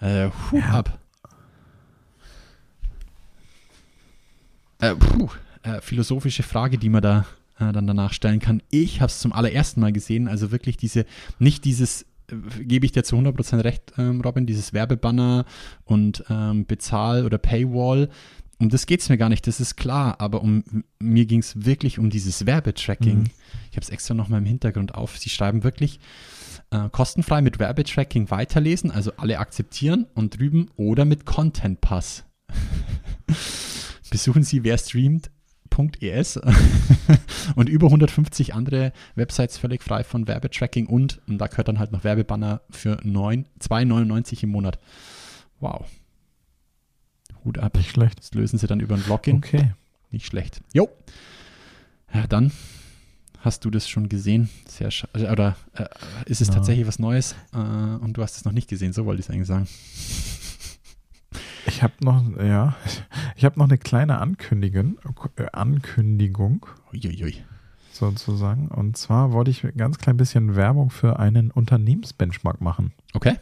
Äh, Hut Ja. ab. Äh, puh, äh, philosophische Frage, die man da äh, dann danach stellen kann. Ich habe es zum allerersten Mal gesehen, also wirklich diese, nicht dieses, äh, gebe ich dir zu 100% recht, ähm, Robin, dieses Werbebanner und ähm, Bezahl- oder Paywall. Um das geht es mir gar nicht, das ist klar, aber um mir ging es wirklich um dieses Werbetracking. Mhm. Ich habe es extra nochmal im Hintergrund auf. Sie schreiben wirklich äh, kostenfrei mit Werbetracking weiterlesen, also alle akzeptieren und drüben oder mit Content Pass. Besuchen Sie wer streamt.es und über 150 andere Websites völlig frei von Werbetracking und, und da gehört dann halt noch Werbebanner für 9 2,99 im Monat. Wow. Hut ab. Nicht schlecht. Das lösen sie dann über ein Login. Okay. Nicht schlecht. Jo. Ja, dann hast du das schon gesehen. Sehr oder äh, ist es Ja. tatsächlich was Neues äh, und du hast es noch nicht gesehen, so wollte ich es eigentlich sagen. Ich habe noch, ja, ich habe noch eine kleine Ankündigung, äh, Ankündigung Uiuiui. sozusagen. Und zwar wollte ich ein ganz klein bisschen Werbung für einen Unternehmensbenchmark machen. Okay.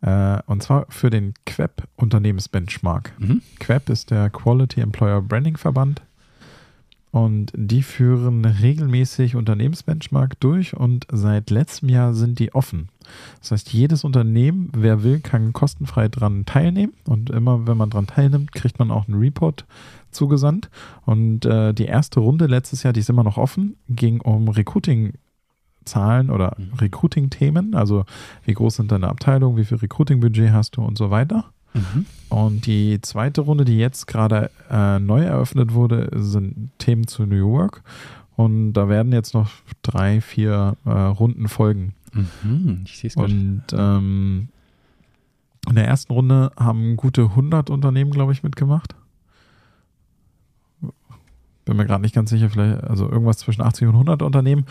Äh, und zwar für den Queb Unternehmensbenchmark. Mhm. Queb ist der Quality Employer Branding Verband. Und die führen regelmäßig Unternehmensbenchmark durch und seit letztem Jahr sind die offen. Das heißt, jedes Unternehmen, wer will, kann kostenfrei dran teilnehmen. Und immer, wenn man dran teilnimmt, kriegt man auch einen Report zugesandt. Und äh, die erste Runde letztes Jahr, die ist immer noch offen, ging um Recruiting-Zahlen oder Mhm. Recruiting-Themen. Also, wie groß sind deine Abteilungen, wie viel Recruiting-Budget hast du und so weiter. Mhm. Und die zweite Runde, die jetzt gerade äh, neu eröffnet wurde, sind Themen zu New York. Und da werden jetzt noch drei, vier äh, Runden folgen. Mhm. Ich sehe es. Und ähm, in der ersten Runde haben gute 100 Unternehmen, glaube ich, mitgemacht. Bin mir gerade nicht ganz sicher, vielleicht, also irgendwas zwischen 80 und 100 Unternehmen.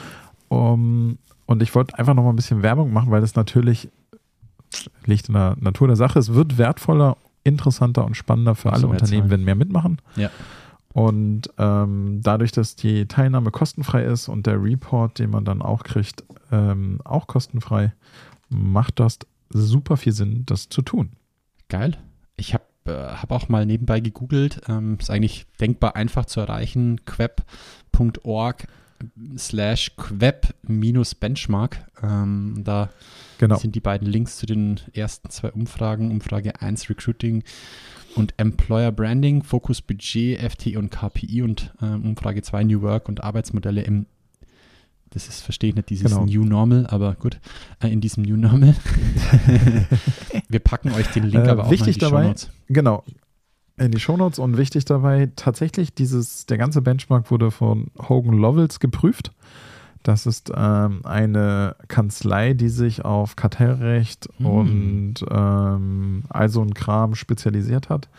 Um, und ich wollte einfach noch mal ein bisschen Werbung machen, weil das natürlich liegt in der Natur der Sache. Es wird wertvoller, interessanter und spannender für alle Unternehmen, wenn mehr mitmachen. Ja. Und ähm, dadurch, dass die Teilnahme kostenfrei ist und der Report, den man dann auch kriegt, ähm, auch kostenfrei, macht das super viel Sinn, das zu tun. Geil. Ich habe äh, hab auch mal nebenbei gegoogelt. Ähm, ist eigentlich denkbar einfach zu erreichen. queb.org slash queb minus benchmark. Ähm, da Genau. sind die beiden Links zu den ersten zwei Umfragen. Umfrage 1 Recruiting und Employer Branding, Fokus Budget, FTE und KPI und ähm, Umfrage 2 New Work und Arbeitsmodelle im das ist, verstehe ich nicht, dieses Genau. New Normal, aber gut, äh, in diesem New Normal. Wir packen euch den Link Äh, aber auch wichtig in die dabei- Shownotes. Genau. In die Shownotes und wichtig dabei, tatsächlich dieses, der ganze Benchmark wurde von Hogan Lovells geprüft. Das ist ähm, eine Kanzlei, die sich auf Kartellrecht Hm. und ähm, all so ein Kram spezialisiert hat.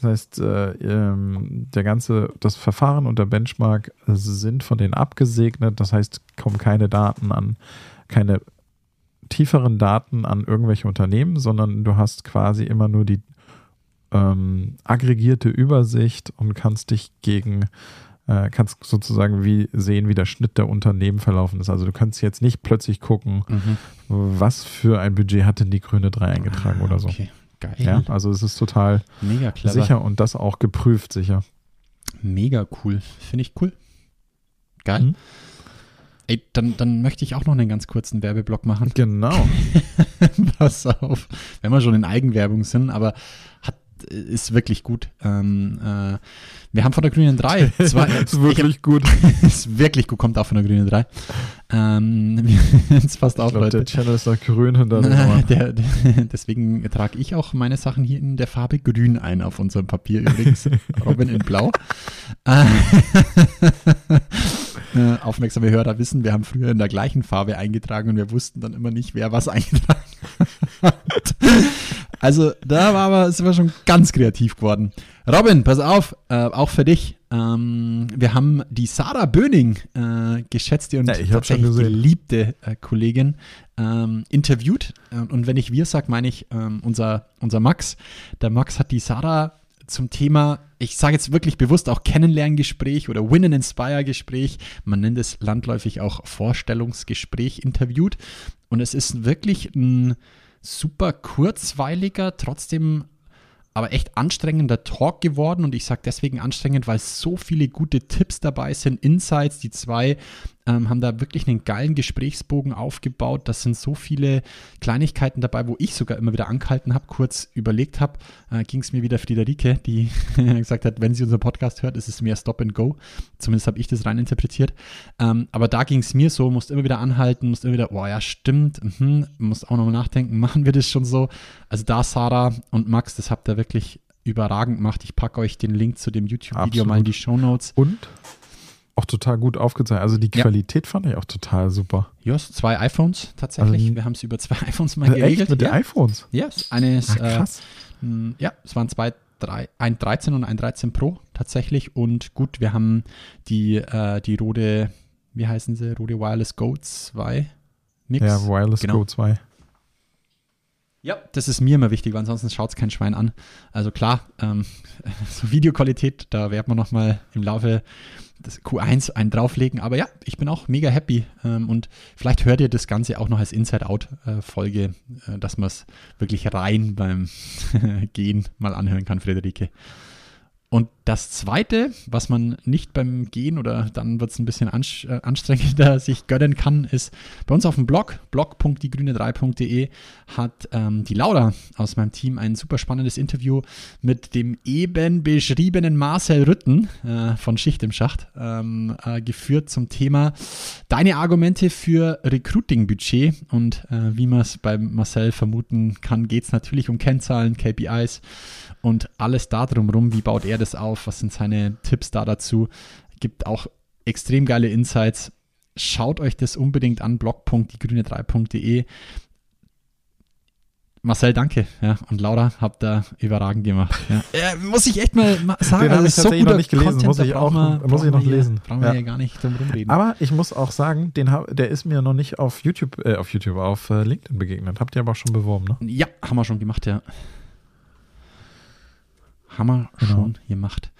Das heißt, äh, ähm, der ganze, das Verfahren und der Benchmark sind von denen abgesegnet. Das heißt, kommen keine Daten an, keine tieferen Daten an irgendwelche Unternehmen, sondern du hast quasi immer nur die ähm, aggregierte Übersicht und kannst dich gegen, äh, kannst sozusagen wie sehen, wie der Schnitt der Unternehmen verlaufen ist. Also du kannst jetzt nicht plötzlich gucken, Mhm. was für ein Budget hat denn die grüne 3 eingetragen oder so. Ah, Okay, geil. Ja, also es ist total Mega clever. sicher und das auch geprüft sicher. Mega cool. Finde ich cool. Geil. Mhm. Ey, dann, dann möchte ich auch noch einen ganz kurzen Werbeblock machen. Genau. Pass auf. Wenn wir schon in Eigenwerbung sind, aber hat, ist wirklich gut. Ähm, äh, wir haben von der Grünen 3 zwei, ist wirklich gut. ist wirklich gut, kommt auch von der Grünen 3. Ähm, jetzt passt auf, Ich glaube, Leute. der Channel ist da grün hinter. Der, der, deswegen trage ich auch meine Sachen hier in der Farbe grün ein auf unserem Papier übrigens. Robin in blau. Äh, äh, aufmerksame Hörer wissen, wir haben früher in der gleichen Farbe eingetragen und wir wussten dann immer nicht, wer was eingetragen hat. Also da war aber, sind wir schon ganz kreativ geworden. Robin, pass auf, äh, auch für dich. Ähm, wir haben die Sarah Böning, äh, geschätzte und Ja, tatsächlich geliebte äh, Kollegin, ähm, interviewt. Und wenn ich wir sag, meine ich ähm, unser, unser Max. Der Max hat die Sarah zum Thema, ich sage jetzt wirklich bewusst auch Kennenlerngespräch oder Win and Inspire Gespräch. Man nennt es landläufig auch Vorstellungsgespräch interviewt. Und es ist wirklich ein super kurzweiliger, trotzdem aber echt anstrengender Talk geworden und ich sage deswegen anstrengend, weil so viele gute Tipps dabei sind, Insights. Die zwei ähm, haben da wirklich einen geilen Gesprächsbogen aufgebaut. Das sind so viele Kleinigkeiten dabei, wo ich sogar immer wieder angehalten habe, kurz überlegt habe, äh, ging es mir wieder Friederike, die gesagt hat, wenn sie unseren Podcast hört, ist es mehr Stop and Go. Zumindest habe ich das rein interpretiert. Ähm, aber da ging es mir so, musste immer wieder anhalten, musste immer wieder, boah, ja, stimmt, mhm, muss auch nochmal nachdenken, machen wir das schon so? Also da Sarah und Max, das habt ihr wirklich überragend gemacht. Ich packe euch den Link zu dem YouTube-Video mal in die Show Notes. Und auch total gut aufgezeigt. Also die Ja. Qualität fand ich auch total super. Ja, es sind zwei iPhones tatsächlich. Also- Wir haben es über zwei iPhones mal Äh, geregelt. Echt mit den ja. iPhones? Ja, eines, äh, krass. mh, ja, es waren zwei, drei, ein 13 und ein 13 Pro tatsächlich. Und gut, wir haben die, äh, die Rode, wie heißen sie? Rode Wireless Go 2 Mix. ja, Wireless genau. Go 2. Ja, das ist mir immer wichtig, weil ansonsten schaut es kein Schwein an. Also klar, ähm, so Videoqualität, da werden wir nochmal im Laufe des Q1 einen drauflegen. Aber ja, ich bin auch mega happy. Ähm, und vielleicht hört ihr das Ganze auch noch als Inside-Out-Folge, äh, dass man es wirklich rein beim Gehen mal anhören kann, Friederike. Und das Zweite, was man nicht beim Gehen oder dann wird es ein bisschen äh, anstrengender sich gönnen kann, ist bei uns auf dem Blog, blog.diegrüne3.de, hat ähm, die Laura aus meinem Team ein super spannendes Interview mit dem eben beschriebenen Marcel Rütten äh, von Schicht im Schacht ähm, äh, geführt zum Thema deine Argumente für Recruiting-Budget. Und äh, wie man es beim Marcel vermuten kann, geht es natürlich um Kennzahlen, KPIs und alles da drumherum. Wie baut er das auf? Was sind seine Tipps da dazu? Gibt auch extrem geile Insights. Schaut euch das unbedingt an, blog.diegrüne3.de. Marcel, danke. Ja, und Laura, habt da überragend gemacht. Ja. Ja, muss ich echt mal ma- sagen. Den also ich so tatsächlich noch nicht gelesen, Content, muss ich auch- wir- muss ich noch hier- lesen. Brauchen wir Ja. hier gar nicht drum rumreden. Aber ich muss auch sagen, den hab, der ist mir noch nicht auf YouTube, äh, auf YouTube, auf äh, LinkedIn begegnet. Habt ihr aber auch schon beworben, ne? Ja, haben wir schon gemacht, ja. Haben wir Genau. schon gemacht.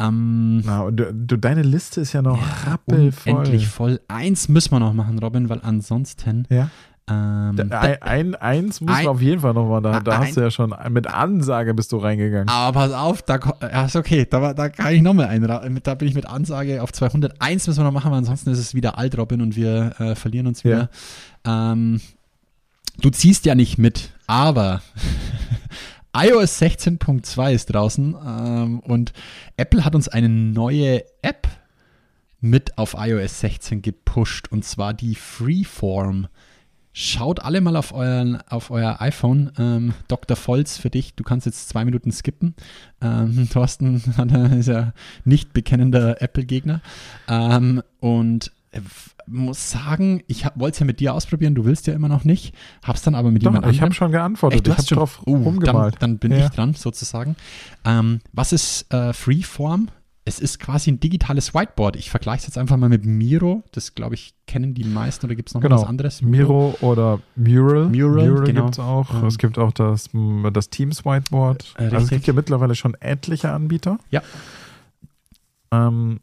Ähm, Na, du, du, deine Liste ist ja noch rappelvoll. Unendlich voll. Eins müssen wir noch machen, Robin, weil ansonsten. Ja. Ähm, Da- Ein, ein, eins muss Ein- auf jeden Fall noch mal, da, da Ein- hast du ja schon mit Ansage bist du reingegangen. aber pass auf, da, ja, ist okay, da, da kann ich nochmal mit- da bin ich mit Ansage auf 200. Eins müssen wir noch machen, weil ansonsten ist es wieder alt, Robin, und wir äh, verlieren uns wieder. Ähm, du ziehst ja nicht mit, aber iOS 16.2 ist draußen ähm, und Apple hat uns eine neue App mit auf iOS 16 gepusht und zwar die Freeform. Schaut alle mal auf, euren, auf euer iPhone. Ähm, Dr. Volz für dich, du kannst jetzt zwei Minuten skippen. Ähm, Thorsten ist ja nicht bekennender Apple-Gegner. Ähm, und muss sagen, ich wollte es ja mit dir ausprobieren, du willst ja immer noch nicht. Hab's dann aber mit Doch, jemand ich habe anderem- schon geantwortet. Echt, du ich hast habe schon drauf Uh, rumgemalt. Dann, dann bin Ja. ich dran, sozusagen. Ähm, was ist äh, Freeform? Es ist quasi ein digitales Whiteboard. Ich vergleiche es jetzt einfach mal mit Miro. Das, glaube ich, kennen die meisten. Oder gibt es noch Genau. was anderes? Miro oder Mural. Mural, genau. gibt es auch. Ähm. es gibt auch das, das Teams Whiteboard. Äh, also es gibt ja mittlerweile schon etliche Anbieter. Ja. Ähm,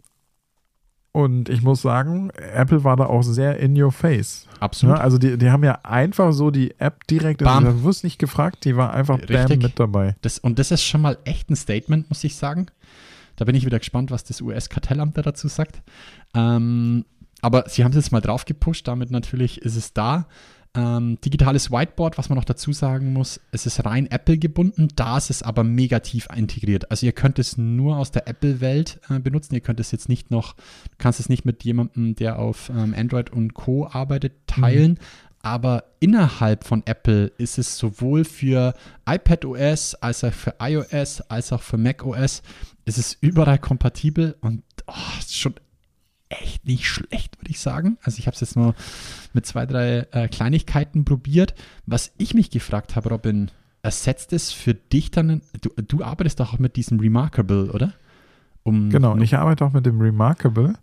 und ich muss sagen, Apple war da auch sehr in your face. Absolut. Ja, also die, die haben ja einfach so die App direkt, Bam. also wirst nicht gefragt, die war einfach bam Richtig. mit dabei. Das, und das ist schon mal echt ein Statement, muss ich sagen. Da bin ich wieder gespannt, was das US-Kartellamt da dazu sagt. Ähm, aber sie haben es jetzt mal drauf gepusht, damit natürlich ist es da. Ähm, digitales Whiteboard, was man noch dazu sagen muss, es ist rein Apple gebunden, da ist es aber mega tief integriert. Also ihr könnt es nur aus der Apple-Welt äh, benutzen, ihr könnt es jetzt nicht noch, du kannst es nicht mit jemandem, der auf ähm, Android und Co. arbeitet, teilen. Aber innerhalb von Apple ist es sowohl für iPadOS als auch für iOS als auch für macOS ist es überall kompatibel und oh, ist schon echt nicht schlecht, würde ich sagen. Also ich habe es jetzt nur mit zwei, drei äh, Kleinigkeiten probiert. Was ich mich gefragt habe, Robin, ersetzt es für dich dann, du, du arbeitest doch auch mit diesem Remarkable, oder? Um, Genau, ich arbeite auch mit dem Remarkable.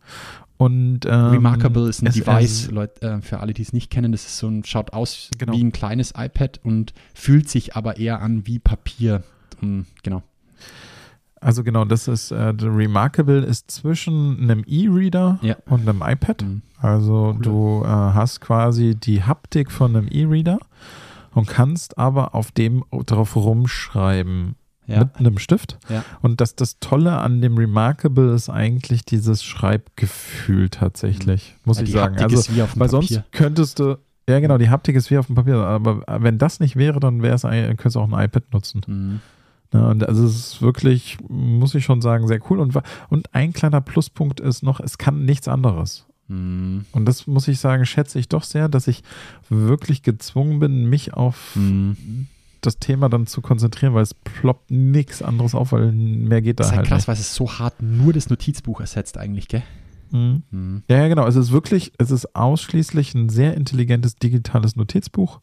Und, ähm, Remarkable ist ein es- Device, es- Leute, äh, für alle, die es nicht kennen. Das ist so ein, schaut aus Genau. wie ein kleines iPad und fühlt sich aber eher an wie Papier. Und, genau. Also genau, das ist äh, Remarkable ist zwischen einem E-Reader Ja. und einem iPad. Mhm. Also du äh, hast quasi die Haptik von einem E-Reader und kannst aber auf dem drauf rumschreiben Ja. mit einem Stift. Ja. Und das, das Tolle an dem Remarkable ist eigentlich dieses Schreibgefühl tatsächlich, muss Ja, ich sagen. Haptik also, ist wie auf dem weil Papier. sonst könntest du, ja genau, die Haptik ist wie auf dem Papier, aber wenn das nicht wäre, dann wäre es, könntest du auch ein iPad nutzen. Mhm. Ja, und also es ist wirklich, muss ich schon sagen, sehr cool. Und, und ein kleiner Pluspunkt ist noch, es kann nichts anderes. Mhm. Und das muss ich sagen, schätze ich doch sehr, dass ich wirklich gezwungen bin, mich auf Mhm. das Thema dann zu konzentrieren, weil es ploppt nichts anderes auf, weil mehr geht da Das ist halt krass, nicht. weil es so hart nur das Notizbuch ersetzt eigentlich, gell? Mhm. Mhm. Ja, ja, genau. Es ist wirklich, es ist ausschließlich ein sehr intelligentes digitales Notizbuch,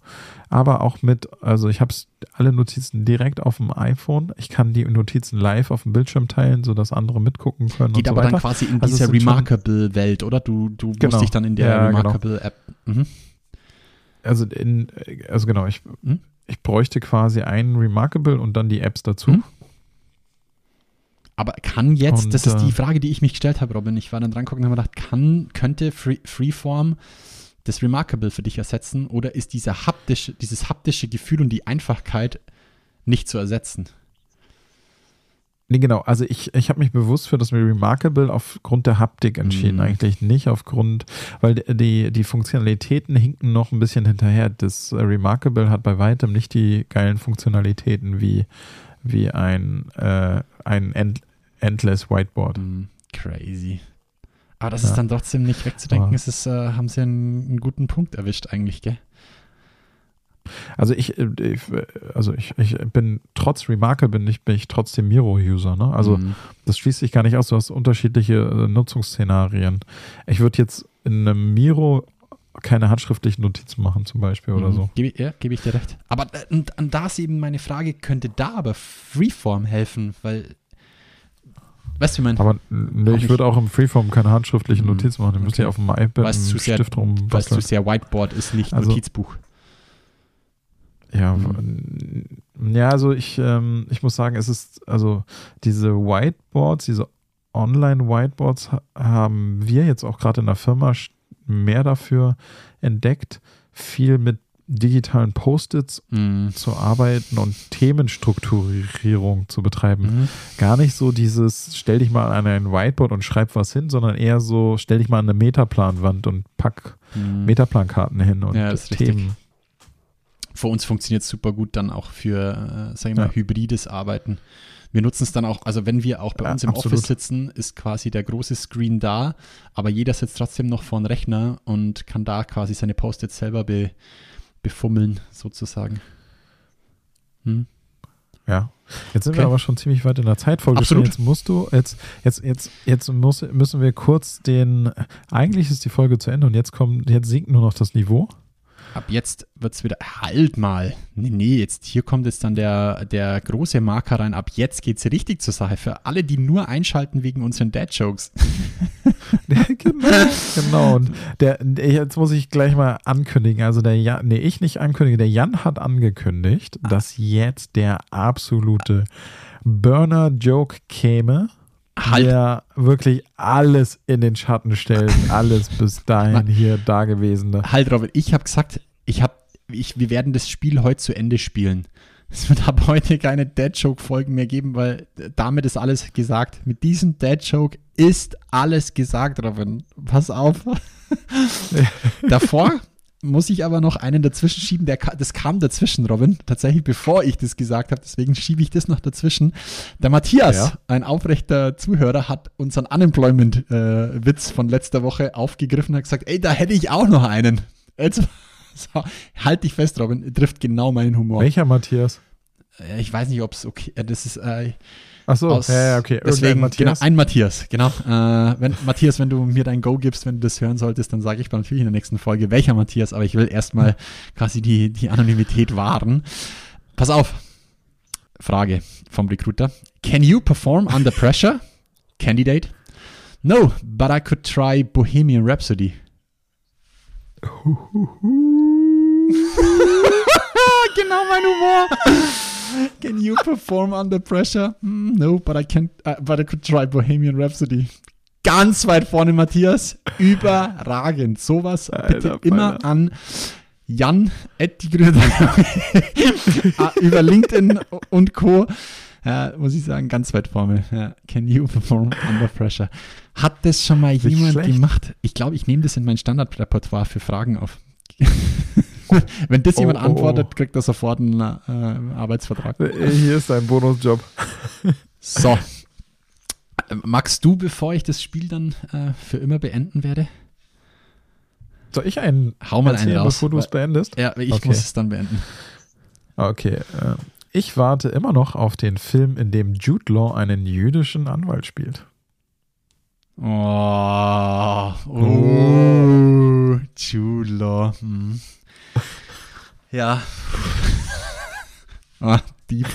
aber auch mit, also ich habe alle Notizen direkt auf dem iPhone. Ich kann die Notizen live auf dem Bildschirm teilen, sodass andere mitgucken können Geht und so aber weiter. dann quasi in Also es dieser Remarkable-Welt, oder? Du, du Genau. musst dich dann in der Ja, genau. Remarkable-App. Mhm. also in, also genau, ich, Hm? ich bräuchte quasi einen Remarkable und dann die Apps dazu. Aber kann jetzt, Und, das ist die äh, Frage, die ich mich gestellt habe, Robin. Ich war dann dran gucken und habe gedacht, kann, könnte Free, Freeform das Remarkable für dich ersetzen oder ist dieser haptische, dieses haptische Gefühl und die Einfachkeit nicht zu ersetzen? Nee, genau. Also ich, ich habe mich bewusst für das Remarkable aufgrund der Haptik entschieden. Mhm. Eigentlich nicht aufgrund, weil die, die Funktionalitäten hinken noch ein bisschen hinterher. Das äh, Remarkable hat bei weitem nicht die geilen Funktionalitäten wie, wie ein, äh, ein End, Endless Whiteboard. Hm, crazy. Aber das Ja. ist dann trotzdem nicht wegzudenken. Aber- Es ist, äh, haben sie einen, einen guten Punkt erwischt eigentlich, gell? Also ich, äh, ich also ich, ich bin trotz Remarkable bin ich, bin ich trotzdem Miro-User. Ne? Also Mhm. Das schließt sich gar nicht aus. Du hast unterschiedliche äh, Nutzungsszenarien. Ich würde jetzt in einem Miro keine handschriftlichen Notizen machen, zum Beispiel oder Mhm. so. Gebe, ich- ja, gebe ich dir recht. Aber äh, und, und da ist eben meine Frage, könnte da aber Freeform helfen? Weil, weißt du, ich meine, Aber nee, ich würde auch im Freeform keine handschriftlichen Mhm. Notizen machen. Ich müsste Okay. ja auf dem iPad Weil es einen Stift rum zu basteln. sehr Whiteboard ist, nicht Also- Notizbuch. Ja, Mhm. ja, also ich, ähm, ich muss sagen, es ist, also diese Whiteboards, diese Online-Whiteboards ha- haben wir jetzt auch gerade in der Firma mehr dafür entdeckt, viel mit digitalen Post-its Mhm. zu arbeiten und Themenstrukturierung zu betreiben. Mhm. Gar nicht so dieses, stell dich mal an ein Whiteboard und schreib was hin, sondern eher so, stell dich mal an eine Metaplanwand und pack Mhm. Metaplankarten hin und Ja, das. Themen. Für uns funktioniert es super gut dann auch für, äh, sagen wir mal, Ja. hybrides Arbeiten. Wir nutzen es dann auch, also wenn wir auch bei Ja, uns im absolut. Office sitzen, ist quasi der große Screen da, aber jeder sitzt trotzdem noch vor dem Rechner und kann da quasi seine Post-its selber be, befummeln, sozusagen. Hm? Ja. Jetzt sind Okay. wir aber schon ziemlich weit in der Zeit vorgestellt. Jetzt musst du, jetzt, jetzt, jetzt, jetzt muss, müssen wir kurz den, eigentlich ist die Folge zu Ende und jetzt kommt, jetzt sinkt nur noch das Niveau. Ab jetzt wird es wieder, halt mal. Nee, nee, jetzt hier kommt jetzt dann der, der große Marker rein. Ab jetzt geht es richtig zur Sache. Für alle, die nur einschalten wegen unseren Dad-Jokes. genau. genau. Und der, jetzt muss ich gleich mal ankündigen. Also der Jan, nee, ich nicht ankündigen. Der Jan hat angekündigt, dass jetzt der absolute Burner-Joke käme. Halt. Der wirklich alles in den Schatten stellt, alles bis dahin hier Dagewesene. Halt, Robert, ich habe gesagt, ich hab, ich, wir werden das Spiel heute zu Ende spielen. Es wird ab heute keine Dad-Joke-Folgen mehr geben, weil damit ist alles gesagt. Mit diesem Dad-Joke ist alles gesagt, Robin. Pass auf. Davor muss ich aber noch einen dazwischen schieben. Der, das kam dazwischen, Robin. Tatsächlich, bevor ich das gesagt habe. Deswegen schiebe ich das noch dazwischen. Der Matthias, Ja. ein aufrechter Zuhörer, hat unseren Unemployment-Witz von letzter Woche aufgegriffen und hat gesagt, ey, da hätte ich auch noch einen. Jetzt, so, halt dich fest, Robin. Trifft genau meinen Humor. Welcher Matthias? Äh, Ich weiß nicht, ob es okay äh, Das ist äh, Achso, aus. ja, okay. Deswegen, Matthias. Genau, ein Matthias, genau. Äh, wenn, Matthias, wenn du mir dein Go gibst, wenn du das hören solltest, dann sage ich natürlich in der nächsten Folge, welcher Matthias, aber ich will erstmal quasi die, die Anonymität wahren. Pass auf. Frage vom Recruiter. Can you perform under pressure? Candidate? No, but I could try Bohemian Rhapsody. genau mein Humor. Can you perform under pressure? Hmm, no, but I can't, uh, but I could try Bohemian Rhapsody. Ganz weit vorne, Matthias. Überragend. Sowas bitte Alter, immer Alter. an Jan at die Grüne Ah, über LinkedIn und Co. Ja, muss ich sagen, ganz weit vorne. Ja, can you perform under pressure? Hat das schon mal jemand schlecht. gemacht? Ich glaube, ich nehme das in mein Standardrepertoire für Fragen auf. Wenn das Oh, jemand oh, antwortet, oh. kriegt er sofort einen äh, Arbeitsvertrag. Äh, Hier ist dein Bonusjob. So. Magst du, bevor ich das Spiel dann äh, für immer beenden werde? Soll ich einen Hau mal einen erzählen, raus. bevor du es beendest? Ja, ich Okay. muss es dann beenden. Okay. Äh, ich warte immer noch auf den Film, in dem Jude Law einen jüdischen Anwalt spielt. Oh, oh, Law. Hm. Ja. ah, deep.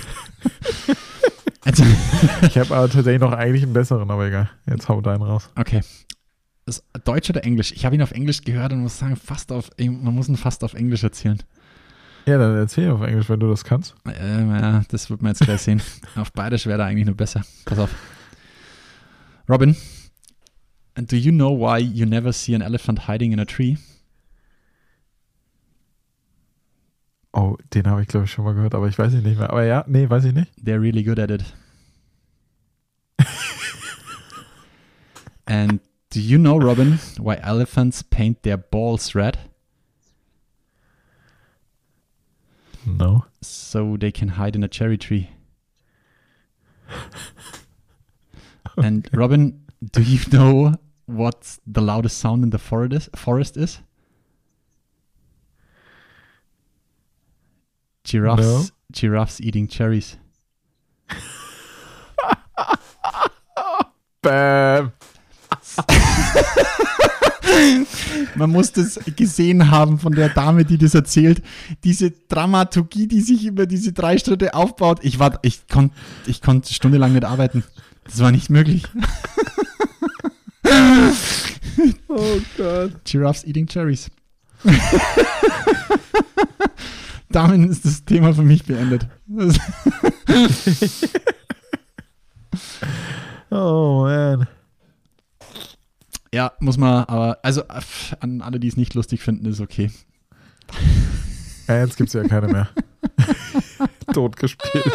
Also, Ich habe aber tatsächlich noch eigentlich einen besseren, aber egal. Jetzt hau deinen raus. okay. Das Deutsch oder Englisch? Ich habe ihn auf Englisch gehört und muss sagen, fast auf, man muss ihn fast auf Englisch erzählen. Ja, dann erzähl auf Englisch, wenn du das kannst. Ähm, ja, das wird man jetzt gleich sehen. Auf Bayerisch wäre da eigentlich nur besser. Pass auf. Robin, do you know why you never see an elephant hiding in a tree? Oh, den habe ich glaube ich schon mal gehört, aber ich weiß ihn nicht mehr. Aber ja, nee, weiß ich nicht. They're really good at it. And do you know, Robin, why elephants paint their balls red? No. So they can hide in a cherry tree. And Robin, do you know what the loudest sound in the forest is? Forest is? Giraffes. No. Giraffes eating cherries. Bam. Man muss das gesehen haben von der Dame, die das erzählt. Diese Dramaturgie, die sich über diese drei Schritte aufbaut. Ich war, ich konnte, ich konnte stundenlang nicht arbeiten. Das war nicht möglich. Oh Gott. Giraffes eating cherries. Damit ist das Thema für mich beendet. Oh man. ja, muss man, aber, also an alle, die es nicht lustig finden, ist okay. Ja, jetzt gibt's ja keine mehr. Tot gespielt.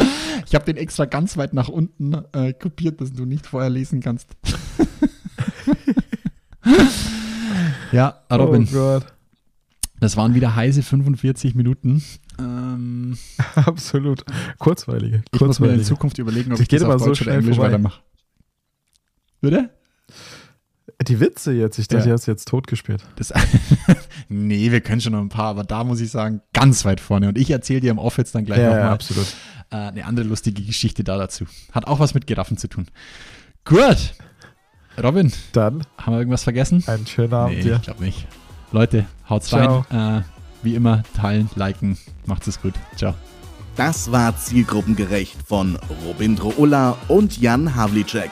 Ich habe den extra ganz weit nach unten äh, kopiert, dass du nicht vorher lesen kannst. ja, Robin, Oh Gott. das waren wieder heiße 45 Minuten. Ähm, Absolut. Kurzweilige. ich muss mir in Kurzweilige. Zukunft überlegen, ob Das ich geht das aber auf so Deutsch oder schnell Englisch vorbei. weitermache. Bitte? Die Witze jetzt, ich dachte, Ja. du hast jetzt tot gespielt. Das, nee, wir können schon noch ein paar, aber da muss ich sagen, ganz weit vorne. Und ich erzähle dir im Off jetzt dann gleich Ja, nochmal ja, absolut. äh, eine andere lustige Geschichte da dazu. Hat auch was mit Giraffen zu tun. Gut. Robin, Dann haben wir irgendwas vergessen? einen schönen Abend nee, dir. ich glaube nicht. Leute, haut's Ciao. rein. Äh, wie immer, teilen, liken. Macht's es gut. Ciao. Das war zielgruppengerecht von Robindro Ulla und Jan Havlicek.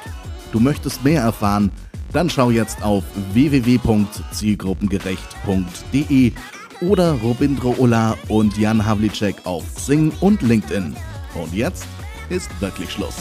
Du möchtest mehr erfahren? Dann schau jetzt auf www.zielgruppengerecht.de oder Robindro Ulla und Jan Havlicek auf Xing und LinkedIn. Und jetzt ist wirklich Schluss.